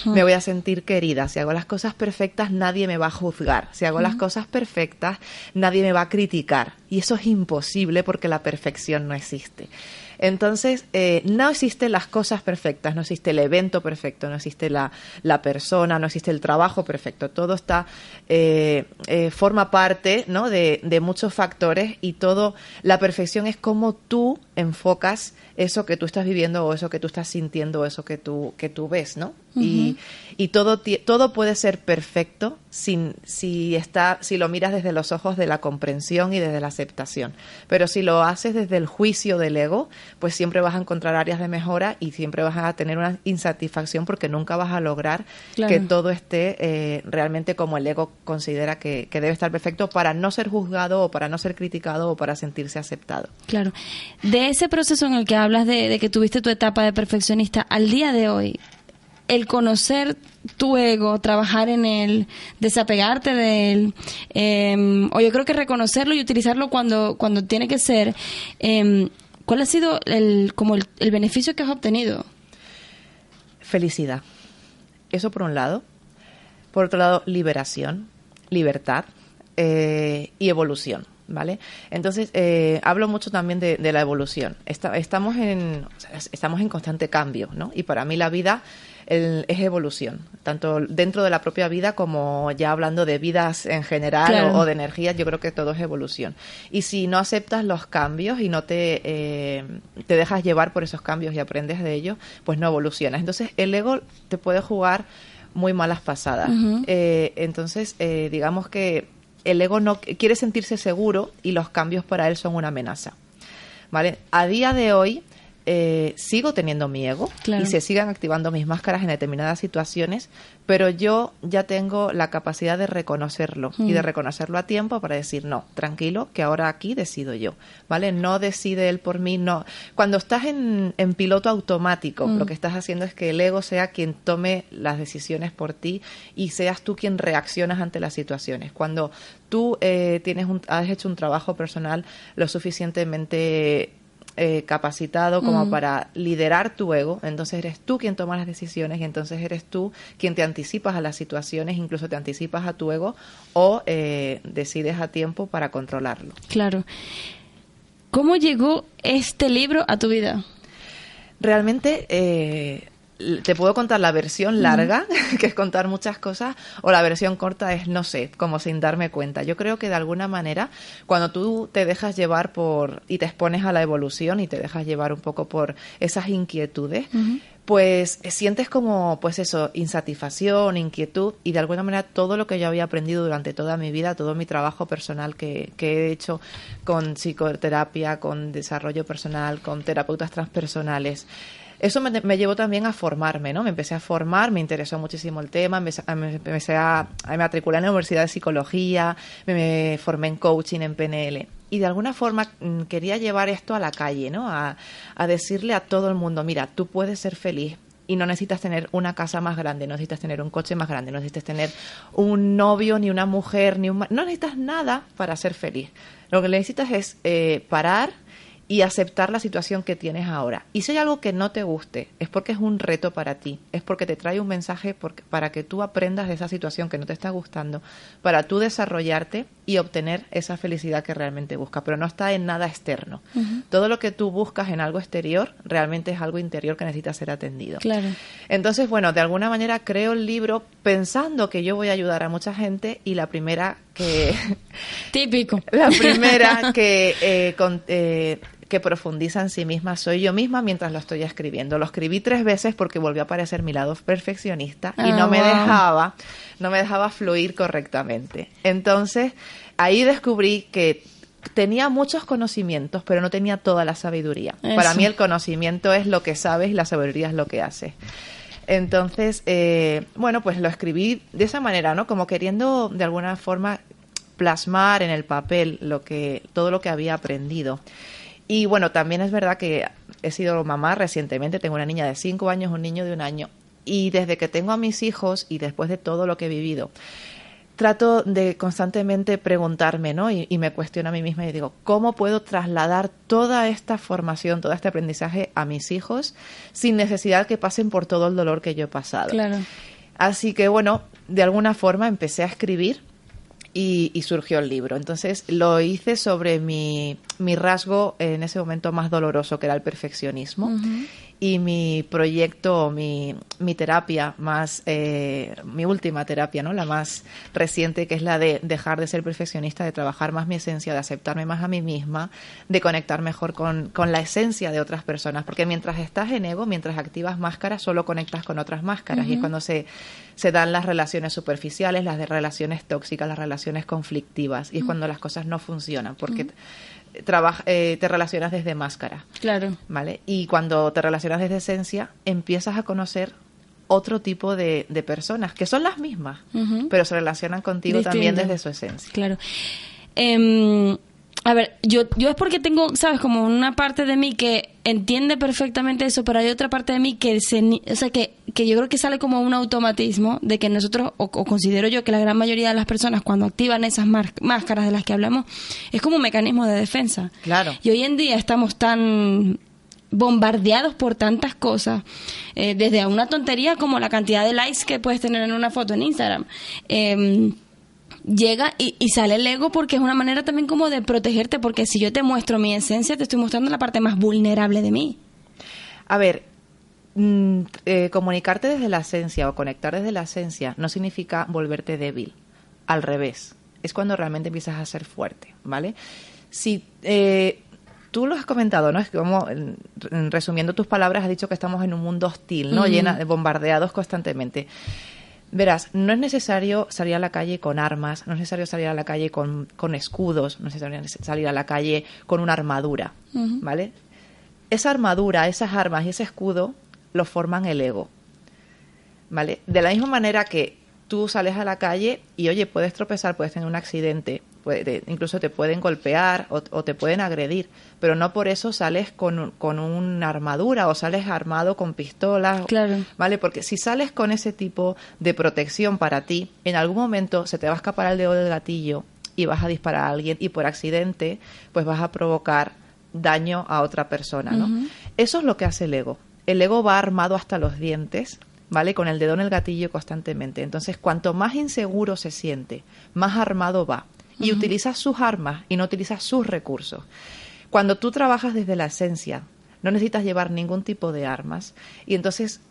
me voy a sentir querida, si hago las cosas perfectas nadie me va a juzgar, si hago las cosas perfectas nadie me va a criticar, y eso es imposible porque la perfección no existe. Entonces, eh, no existen las cosas perfectas, no existe el evento perfecto, no existe la, la persona, no existe el trabajo perfecto. Todo está, eh, eh, forma parte ¿no? de, de muchos factores y todo, la perfección es como tú enfocas eso que tú estás viviendo o eso que tú estás sintiendo o eso que tú, que tú ves, ¿no? Y, y todo, todo puede ser perfecto sin, si, está, si lo miras desde los ojos de la comprensión y desde la aceptación. Pero si lo haces desde el juicio del ego, pues siempre vas a encontrar áreas de mejora y siempre vas a tener una insatisfacción porque nunca vas a lograr Claro. que todo esté eh, realmente como el ego considera que, que debe estar perfecto para no ser juzgado o para no ser criticado o para sentirse aceptado. Claro. De ese proceso en el que hablas de, que tuviste tu etapa de perfeccionista, al día de hoy, el conocer tu ego, trabajar en él, desapegarte de él, eh, o yo creo que reconocerlo y utilizarlo cuando, cuando tiene que ser, eh, ¿cuál ha sido el, como el, el beneficio que has obtenido? Felicidad. Eso por un lado. Por otro lado, liberación, libertad eh, y evolución. ¿Vale? Entonces, eh, hablo mucho también de, la evolución. estamos, en, estamos en constante cambio, ¿no? Y para mí la vida es evolución, tanto dentro de la propia vida como ya hablando de vidas en general o, de energía, yo creo que todo es evolución. Y si no aceptas los cambios y no te, eh, te dejas llevar por esos cambios y aprendes de ellos, pues no evolucionas. Entonces, el ego te puede jugar muy malas pasadas. Eh, entonces, eh, digamos que el ego no quiere sentirse seguro y los cambios para él son una amenaza. ¿Vale? A día de hoy, eh, sigo teniendo mi ego y se sigan activando mis máscaras en determinadas situaciones, pero yo ya tengo la capacidad de reconocerlo y de mm. reconocerlo a tiempo para decir, no, tranquilo, que ahora aquí decido yo, ¿vale? No decide él por mí, no. Cuando estás en, piloto automático, lo mm. que estás haciendo es que el ego sea quien tome las decisiones por ti y seas tú quien reaccionas ante las situaciones. Cuando tú eh, tienes has hecho un trabajo personal lo suficientemente eh, capacitado como para liderar tu ego, entonces eres tú quien toma las decisiones y entonces eres tú quien te anticipas a las situaciones, incluso te anticipas a tu ego o eh, decides a tiempo para controlarlo. Claro. ¿Cómo llegó este libro a tu vida? Realmente eh, te puedo contar la versión larga, que es contar muchas cosas, o la versión corta es no sé, como sin darme cuenta. Yo creo que de alguna manera, cuando tú te dejas llevar por y te expones a la evolución y te dejas llevar un poco por esas inquietudes, pues sientes como, pues eso, insatisfacción, inquietud y de alguna manera todo lo que yo había aprendido durante toda mi vida, todo mi trabajo personal que, que he hecho con psicoterapia, con desarrollo personal, con terapeutas transpersonales, eso me, llevó también a formarme, ¿no? Me empecé a formar, me interesó muchísimo el tema, me, empecé a, a matricular en la Universidad de Psicología, me, formé en coaching, en PNL y de alguna forma mm, quería llevar esto a la calle, ¿no? A, a, decirle a todo el mundo, mira, tú puedes ser feliz y no necesitas tener una casa más grande, no necesitas tener un coche más grande, no necesitas tener un novio, ni una mujer, ni un... No necesitas nada para ser feliz. Lo que necesitas es eh, parar y aceptar la situación que tienes ahora. Y si hay algo que no te guste, es porque es un reto para ti, es porque te trae un mensaje para que tú aprendas de esa situación que no te está gustando, para tú desarrollarte y obtener esa felicidad que realmente buscas, pero no está en nada externo. Todo lo que tú buscas en algo exterior realmente es algo interior que necesita ser atendido. Claro. Entonces, bueno, de alguna manera creo el libro pensando que yo voy a ayudar a mucha gente y la primera que... Típico. La primera que... Eh, con, eh, que profundiza en sí misma soy yo misma mientras lo estoy escribiendo. Lo escribí tres veces porque volvió a aparecer mi lado perfeccionista y no ah, me dejaba, no me dejaba fluir correctamente. Entonces, ahí descubrí que tenía muchos conocimientos, pero no tenía toda la sabiduría. Para mí el conocimiento es lo que sabes y la sabiduría es lo que haces. Entonces, eh, bueno, pues lo escribí de esa manera, ¿no? Como queriendo de alguna forma plasmar en el papel lo que todo lo que había aprendido. Y bueno, también es verdad que he sido mamá recientemente, tengo una niña de 5 años, un niño de un año. Y desde que tengo a mis hijos y después de todo lo que he vivido, trato de constantemente preguntarme, ¿no? Y, me cuestiono a mí misma y digo, ¿cómo puedo trasladar toda esta formación, todo este aprendizaje a mis hijos sin necesidad que pasen por todo el dolor que yo he pasado? Claro. Así que bueno, de alguna forma empecé a escribir y, surgió el libro. Entonces lo hice sobre mi, mi, rasgo en ese momento más doloroso, que era el perfeccionismo y mi proyecto, mi, mi terapia más, eh, mi última terapia, ¿no? La más reciente, que es la de dejar de ser perfeccionista, de trabajar más mi esencia, de aceptarme más a mí misma, de conectar mejor con, con la esencia de otras personas. Porque mientras estás en ego, mientras activas máscaras, solo conectas con otras máscaras. Y es cuando se, se dan las relaciones superficiales, las de relaciones tóxicas, las relaciones conflictivas. Y es cuando las cosas no funcionan. Porque eh, te relacionas desde máscara. Claro. ¿Vale? Y cuando te relacionas desde esencia, empiezas a conocer otro tipo de, personas, que son las mismas, pero se relacionan contigo también desde su esencia. Claro. Em, a ver, yo, yo es porque tengo, ¿sabes? Como una parte de mí que entiende perfectamente eso, pero hay otra parte de mí que, se, o sea, que, que yo creo que sale como un automatismo de que nosotros, o, considero yo que la gran mayoría de las personas cuando activan esas máscaras de las que hablamos, es como un mecanismo de defensa. Claro. Y hoy en día estamos tan bombardeados por tantas cosas, eh, desde una tontería como la cantidad de likes que puedes tener en una foto en Instagram. Eh, llega y, y sale el ego porque es una manera también como de protegerte, porque si yo te muestro mi esencia, te estoy mostrando la parte más vulnerable de mí. A ver, mm, eh, comunicarte desde la esencia o conectar desde la esencia no significa volverte débil. Al revés, es cuando realmente empiezas a ser fuerte, ¿vale? Si eh, tú lo has comentado, ¿no? Es como, en- en resumiendo tus palabras, has dicho que estamos en un mundo hostil, ¿no? Ujú. Llena de bombardeados constantemente. Verás, no es necesario salir a la calle con armas, no es necesario salir a la calle con, con escudos, no es necesario salir a la calle con una armadura. ¿vale? Esa armadura, esas armas y ese escudo lo forman el ego, ¿vale? De la misma manera que tú sales a la calle y, oye, puedes tropezar, puedes tener un accidente, puede- incluso te pueden golpear o, o te pueden agredir, pero no por eso sales con, con una armadura o sales armado con pistolas, Claro. ¿vale? Porque si sales con ese tipo de protección para ti, en algún momento se te va a escapar el dedo del gatillo y vas a disparar a alguien y por accidente pues vas a provocar daño a otra persona, ¿no? Eso es lo que hace el ego. El ego va armado hasta los dientes, ¿vale? Con el dedo en el gatillo constantemente. Entonces, cuanto más inseguro se siente, más armado va. Y utiliza sus armas y no utiliza sus recursos. Cuando tú trabajas desde la esencia, no necesitas llevar ningún tipo de armas. Y entonces,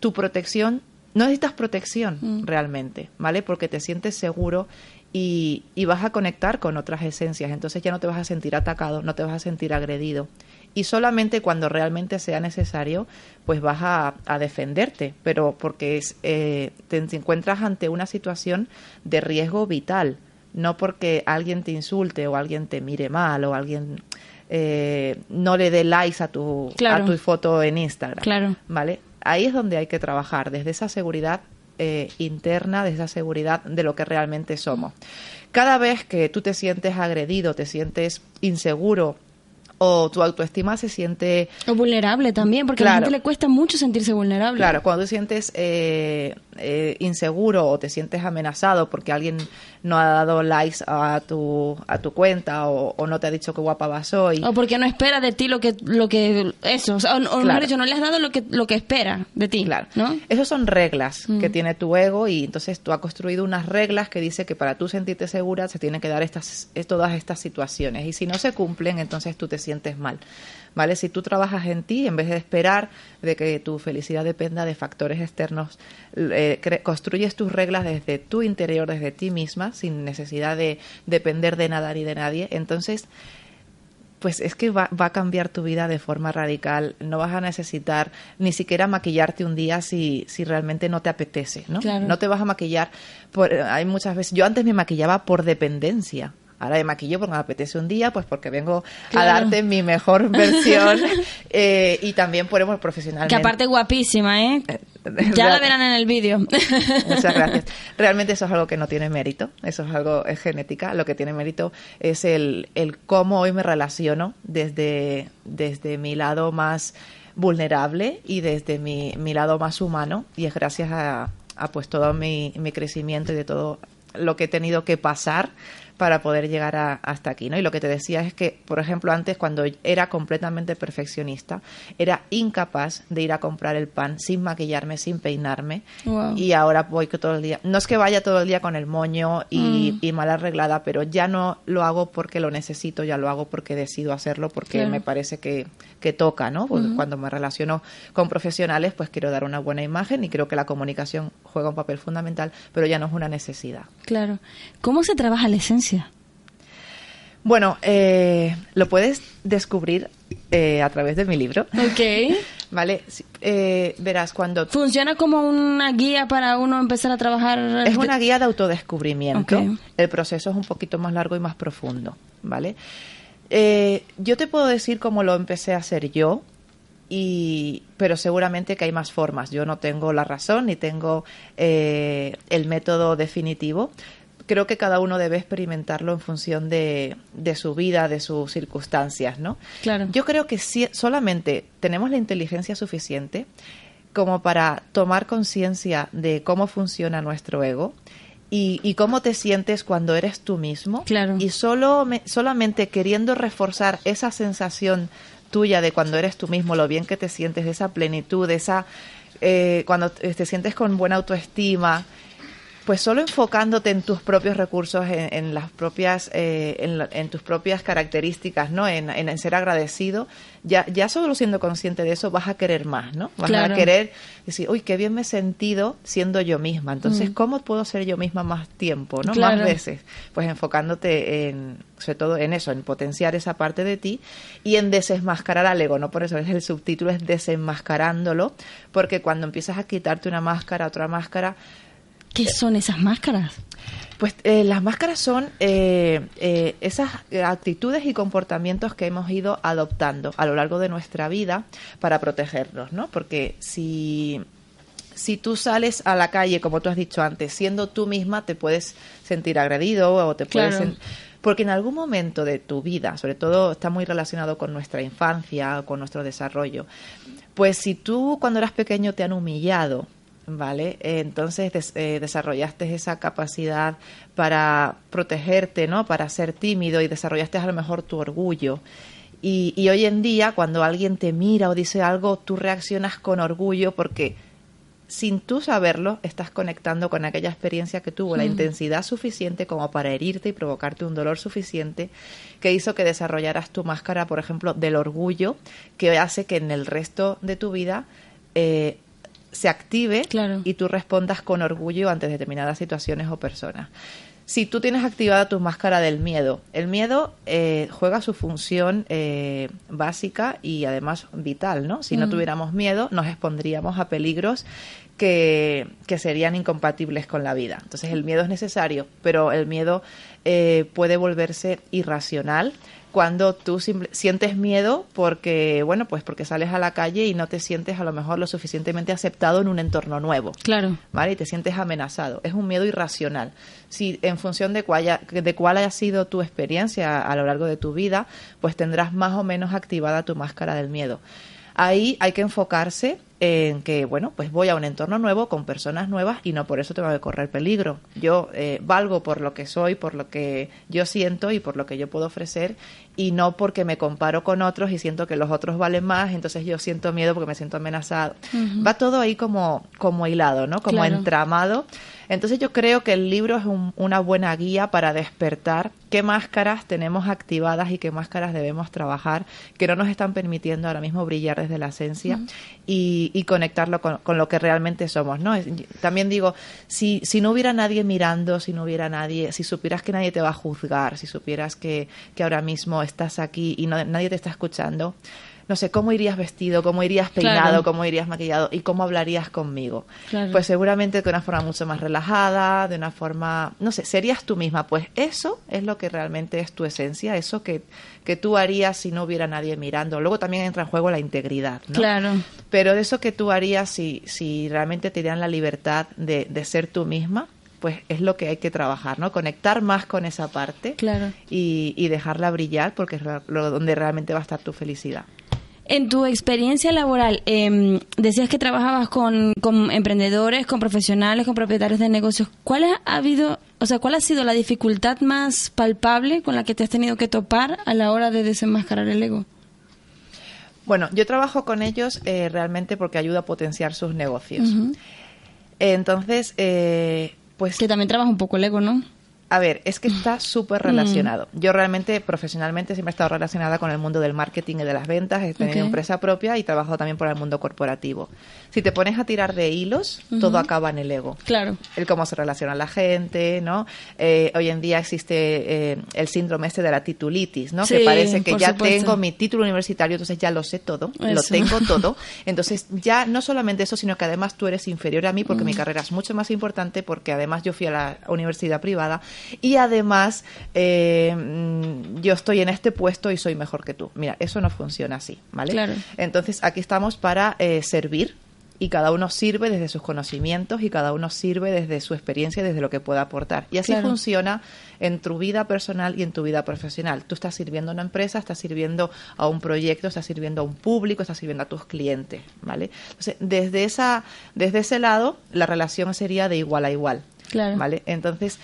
tu protección, no necesitas protección Mm. realmente, ¿vale? Porque te sientes seguro y, y vas a conectar con otras esencias. Entonces ya no te vas a sentir atacado, no te vas a sentir agredido. Y solamente cuando realmente sea necesario, pues vas a, a defenderte, pero porque es, eh, te, te encuentras ante una situación de riesgo vital, no porque alguien te insulte o alguien te mire mal o alguien eh, no le dé likes a tu, Claro. a tu foto en Instagram. Claro. ¿Vale? Ahí es donde hay que trabajar, desde esa seguridad eh, interna, desde esa seguridad de lo que realmente somos. Cada vez que tú te sientes agredido, te sientes inseguro o tu autoestima se siente O vulnerable también, porque a la gente le cuesta mucho sentirse vulnerable. Claro, cuando te sientes eh, eh, inseguro o te sientes amenazado porque alguien no ha dado likes a tu, a tu cuenta o, o no te ha dicho qué guapa vas hoy. O porque no espera de ti lo que, lo que, eso, o, sea, o- mejor dicho, no le has dado lo que, lo que espera de ti. Claro. ¿no? Esas son reglas que Mm. tiene tu ego y entonces tú has construido unas reglas que dice que para tú sentirte segura se tienen que dar estas, es- todas estas situaciones y si no se cumplen entonces tú te sientes mal. ¿Vale? Si tú trabajas en ti, en vez de esperar de que tu felicidad dependa de factores externos, eh, construyes tus reglas desde tu interior, desde ti misma, sin necesidad de depender de nada ni de nadie, entonces pues es que va, va a cambiar tu vida de forma radical. No vas a necesitar ni siquiera maquillarte un día si, si realmente no te apetece, ¿no? Claro. No te vas a maquillar. Por, hay muchas veces. Yo antes me maquillaba por dependencia. Ahora me maquillo porque me apetece un día, pues porque vengo Claro. a darte mi mejor versión eh, y también ponemos profesionalmente. Que aparte guapísima, ¿eh? Ya la verán en el vídeo. Muchas gracias. Realmente eso es algo que no tiene mérito, eso es algo, es genética. Lo que tiene mérito es el, el cómo hoy me relaciono desde, desde mi lado más vulnerable y desde mi, mi lado más humano. Y es gracias a, a pues todo mi, mi crecimiento y de todo lo que he tenido que pasar para poder llegar a- hasta aquí, ¿no? Y lo que te decía es que, por ejemplo, antes cuando era completamente perfeccionista, era incapaz de ir a comprar el pan sin maquillarme, sin peinarme, Wow. y ahora voy que todo el día. No es que vaya todo el día con el moño y, Mm. y mal arreglada, pero ya no lo hago porque lo necesito, ya lo hago porque decido hacerlo, porque Claro. me parece que, que toca, ¿no? Porque Ujú. Cuando me relaciono con profesionales, pues quiero dar una buena imagen y creo que la comunicación juega un papel fundamental, pero ya no es una necesidad. claro. ¿Cómo se trabaja la esencia? Bueno, eh, lo puedes descubrir eh, a través de mi libro. Ok. ¿Vale? Eh, verás, cuando ¿Funciona como una guía para uno empezar a trabajar? Es una guía de autodescubrimiento. El proceso es un poquito más largo y más profundo, ¿vale? Eh, yo te puedo decir cómo lo empecé a hacer yo, y, pero seguramente que hay más formas. Yo no tengo la razón ni tengo eh, el método definitivo. Creo que cada uno debe experimentarlo en función de, de su vida, de sus circunstancias, ¿no? Claro. Yo creo que sí, solamente tenemos la inteligencia suficiente como para tomar conciencia de cómo funciona nuestro ego y, y cómo te sientes cuando eres tú mismo. Claro. Y solo me- solamente queriendo reforzar esa sensación tuya de cuando eres tú mismo, lo bien que te sientes, de esa plenitud, de esa eh, cuando te sientes con buena autoestima, pues solo enfocándote en tus propios recursos, en, las propias, eh, en, tus propias características, ¿no? En, en, ser agradecido, ya, ya solo siendo consciente de eso vas a querer más, ¿no? Vas a querer decir, uy, qué bien me he sentido siendo yo misma. Entonces, mm. ¿cómo puedo ser yo misma más tiempo, ¿no? Más veces. Pues enfocándote en, sobre todo en eso, en potenciar esa parte de ti y en desenmascarar al ego, ¿no? Por eso es el subtítulo es desenmascarándolo, porque cuando empiezas a quitarte una máscara, otra máscara, ¿Qué son esas máscaras? Pues eh, las máscaras son eh, eh, esas actitudes y comportamientos que hemos ido adoptando a lo largo de nuestra vida para protegernos, ¿no? Porque si, si tú sales a la calle, como tú has dicho antes, siendo tú misma, te puedes sentir agredido o te puedes... porque en algún momento de tu vida, sobre todo está muy relacionado con nuestra infancia, con nuestro desarrollo, pues si tú cuando eras pequeño te han humillado, ¿vale? entonces eh, desarrollaste esa capacidad para protegerte, ¿no? Para ser tímido y desarrollaste a lo mejor tu orgullo. Y, y, hoy en día, cuando alguien te mira o dice algo, tú reaccionas con orgullo porque sin tú saberlo, estás conectando con aquella experiencia que tuvo la mm. intensidad suficiente como para herirte y provocarte un dolor suficiente que hizo que desarrollaras tu máscara, por ejemplo, del orgullo, que hace que en el resto de tu vida eh, se active y tú respondas con orgullo ante determinadas situaciones o personas. Si tú tienes activada tu máscara del miedo, el miedo eh, juega su función eh, básica y además vital, ¿no? Si no mm. tuviéramos miedo, nos expondríamos a peligros que, que, serían incompatibles con la vida. Entonces el miedo es necesario, pero el miedo eh, puede volverse irracional cuando tú sientes miedo porque, bueno, pues porque sales a la calle y no te sientes a lo mejor lo suficientemente aceptado en un entorno nuevo. Claro. ¿Vale? Y te sientes amenazado. Es un miedo irracional. Si en función de cuál, de cuál haya sido tu experiencia a lo largo de tu vida, pues tendrás más o menos activada tu máscara del miedo. Ahí hay que enfocarse en que, bueno, pues voy a un entorno nuevo con personas nuevas y no por eso tengo que correr peligro. Yo eh, valgo por lo que soy, por lo que yo siento y por lo que yo puedo ofrecer y no porque me comparo con otros y siento que los otros valen más, entonces yo siento miedo porque me siento amenazado. Va todo ahí como, como hilado, ¿no? Como entramado. Entonces yo creo que el libro es una buena guía para despertar qué máscaras tenemos activadas y qué máscaras debemos trabajar que no nos están permitiendo ahora mismo brillar desde la esencia y, y, conectarlo con, con, lo que realmente somos, ¿no? También digo, si, si no hubiera nadie mirando, si no hubiera nadie, si supieras que nadie te va a juzgar, si supieras que, que ahora mismo estás aquí y no, nadie te está escuchando, no sé, cómo irías vestido, cómo irías peinado, cómo irías maquillado y cómo hablarías conmigo. Pues seguramente de una forma mucho más relajada, de una forma, no sé, serías tú misma. Pues eso es lo que realmente es tu esencia, eso que, que tú harías si no hubiera nadie mirando. Luego también entra en juego la integridad, ¿no? Claro. Pero de eso que tú harías si, si realmente te dieran la libertad de, de ser tú misma, pues es lo que hay que trabajar, ¿no? Conectar más con esa parte claro. y, y dejarla brillar porque es lo, donde realmente va a estar tu felicidad. En tu experiencia laboral, eh, decías que trabajabas con, con, emprendedores, con profesionales, con propietarios de negocios. ¿Cuál ha habido, o sea, cuál ha sido la dificultad más palpable con la que te has tenido que topar a la hora de desenmascarar el ego? Bueno, yo trabajo con ellos eh, realmente porque ayuda a potenciar sus negocios. Entonces, eh, pues... Que también trabaja un poco el ego, ¿no? A ver, es que está súper relacionado. Mm. Yo realmente, profesionalmente, siempre he estado relacionada con el mundo del marketing y de las ventas. He tenido empresa propia y he trabajado también por el mundo corporativo. Si te pones a tirar de hilos, todo acaba en el ego. Claro. El cómo se relaciona la gente, ¿no? Eh, hoy en día existe eh, el síndrome este de la titulitis, ¿no? que parece que ya tengo mi título universitario, entonces ya lo sé todo, lo tengo todo. Entonces ya no solamente eso, sino que además tú eres inferior a mí porque mi mm. carrera es mucho más importante, porque además yo fui a la universidad privada y además eh, mm, yo estoy en este puesto y soy mejor que tú. Mira, eso no funciona así, ¿vale? Claro. Entonces aquí estamos para eh, servir y cada uno sirve desde sus conocimientos y cada uno sirve desde su experiencia y desde lo que pueda aportar. Y así funciona en tu vida personal y en tu vida profesional. Tú estás sirviendo a una empresa, estás sirviendo a un proyecto, estás sirviendo a un público, estás sirviendo a tus clientes, ¿vale? Entonces, desde esa desde ese lado la relación sería de igual a igual. Claro. ¿Vale? Entonces,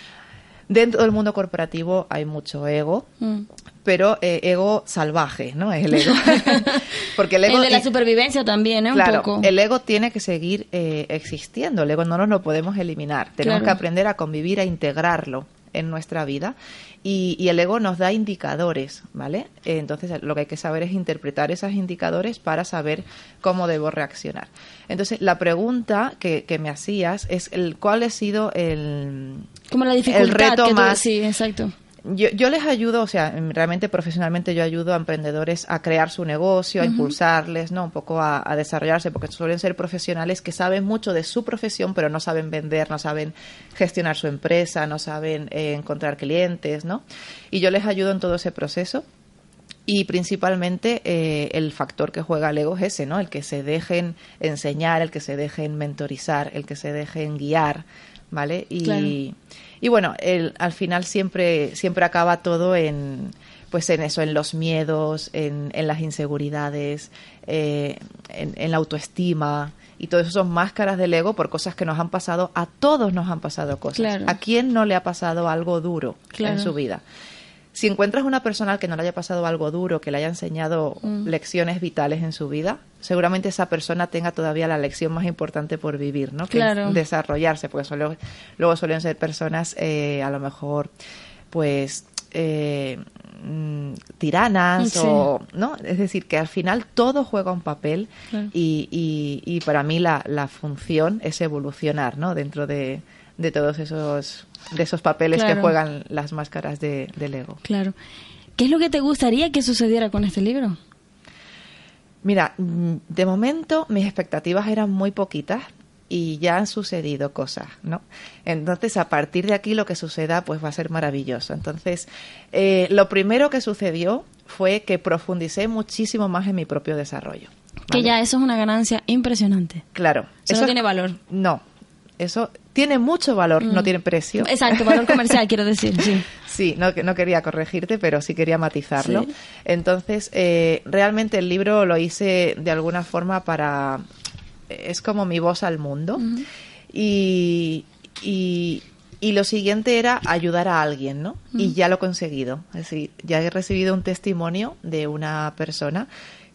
Dentro del mundo corporativo hay mucho ego, Mm. pero eh, ego salvaje, ¿no? Es el ego. Porque el ego... El de la supervivencia también, ¿eh? Un Claro, poco. el ego tiene que seguir eh, existiendo, el ego no nos lo podemos eliminar, tenemos Claro. que aprender a convivir, a integrarlo en nuestra vida y, y el ego nos da indicadores, ¿vale? Entonces lo que hay que saber es interpretar esos indicadores para saber cómo debo reaccionar. Entonces la pregunta que, que me hacías es el, cuál ha sido el, Como la dificultad. el reto que tú- más Sí, exacto. Yo, yo les ayudo, o sea, realmente profesionalmente yo ayudo a emprendedores a crear su negocio, a impulsarles, ¿no? Un poco a, a desarrollarse, porque suelen ser profesionales que saben mucho de su profesión, pero no saben vender, no saben gestionar su empresa, no saben eh, encontrar clientes, ¿no? Y yo les ayudo en todo ese proceso. Y principalmente eh, el factor que juega el ego es ese, ¿no? El que se dejen enseñar, el que se dejen mentorizar, el que se dejen guiar, ¿vale? Y, Claro. Y bueno, el, al final siempre, siempre acaba todo en, pues en eso, en los miedos, en, en las inseguridades, eh, en, en la autoestima. Y todo eso son máscaras del ego por cosas que nos han pasado. A todos nos han pasado cosas. Claro. ¿A quién no le ha pasado algo duro Claro. en su vida? Si encuentras una persona que no le haya pasado algo duro, que le haya enseñado Mm. lecciones vitales en su vida, seguramente esa persona tenga todavía la lección más importante por vivir, ¿no? Que Claro. desarrollarse, porque luego suelen ser personas eh, a lo mejor, pues, eh, mm, tiranas Sí. o, ¿no? Es decir, que al final todo juega un papel Claro. y, y, y para mí la, la función es evolucionar, ¿no? Dentro de, de todos esos de esos papeles que juegan las máscaras de, del ego. Claro. ¿Qué es lo que te gustaría que sucediera con este libro? Mira, mm, de momento mis expectativas eran muy poquitas y ya han sucedido cosas, ¿no? Entonces, a partir de aquí lo que suceda, pues va a ser maravilloso. Entonces, eh, lo primero que sucedió fue que profundicé muchísimo más en mi propio desarrollo. Que ya eso es una ganancia impresionante. Claro. Eso no tiene valor. No. Eso tiene mucho valor, no Mm. tiene precio. Exacto, valor comercial, quiero decir, sí. Sí, no, no quería corregirte, pero sí quería matizarlo. Sí. Entonces, eh, realmente el libro lo hice de alguna forma para... Es como mi voz al mundo. y, y, y lo siguiente era ayudar a alguien, ¿no? Y ya lo he conseguido. Es decir, ya he recibido un testimonio de una persona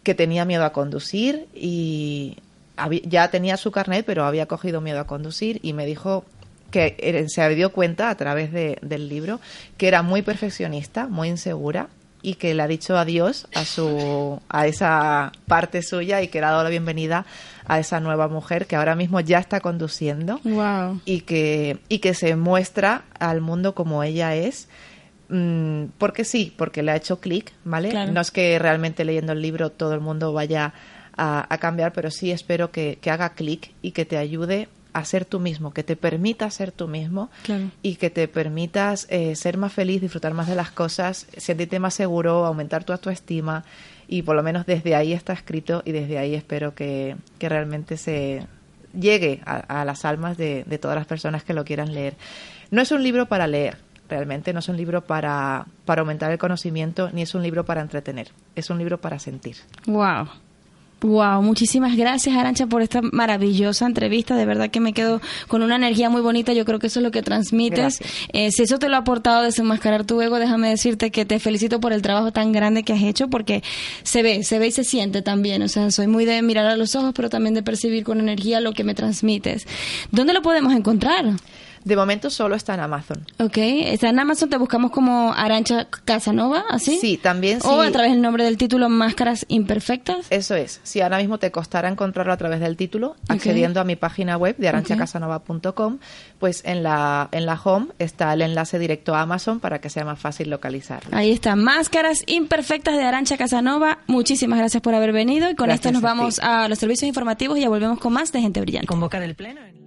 que tenía miedo a conducir y ya tenía su carnet, pero había cogido miedo a conducir y me dijo que eh, se dio cuenta a través de- del libro que era muy perfeccionista, muy insegura y que le ha dicho adiós a su a esa parte suya y que le ha dado la bienvenida a esa nueva mujer que ahora mismo ya está conduciendo Wow. y que y que se muestra al mundo como ella es mm, porque sí, porque le ha hecho clic, ¿vale? Claro. No es que realmente leyendo el libro todo el mundo vaya a, a cambiar, pero sí espero que, que haga clic y que te ayude a ser tú mismo, que te permita ser tú mismo Claro. y que te permitas eh, ser más feliz, disfrutar más de las cosas, sentirte más seguro, aumentar tu autoestima y por lo menos desde ahí está escrito y desde ahí espero que, que realmente se llegue a, a las almas de, de todas las personas que lo quieran leer. No es un libro para leer, realmente no es un libro para, para aumentar el conocimiento ni es un libro para entretener, es un libro para sentir. Wow. Wow, muchísimas gracias Arancha por esta maravillosa entrevista. De verdad que me quedo con una energía muy bonita. Yo creo que eso es lo que transmites. Eh, si eso te lo ha aportado desenmascarar tu ego, déjame decirte que te felicito por el trabajo tan grande que has hecho porque se ve, se ve y se siente también. O sea, soy muy de mirar a los ojos, pero también de percibir con energía lo que me transmites. ¿Dónde lo podemos encontrar? De momento solo está en Amazon. Ok, está en Amazon, te buscamos como Arancha Casanova, ¿así? Sí, también O sí. a través del nombre del título Máscaras Imperfectas. Eso es. Si ahora mismo te costará encontrarlo a través del título, accediendo a mi página web de aranchacasanova.com, pues en la, en la home está el enlace directo a Amazon para que sea más fácil localizarlo. Ahí está, Máscaras Imperfectas de Arancha Casanova. Muchísimas gracias por haber venido y con Gracias esto nos a vamos ti. a los servicios informativos y ya volvemos con más de Gente Brillante. Convocar el pleno en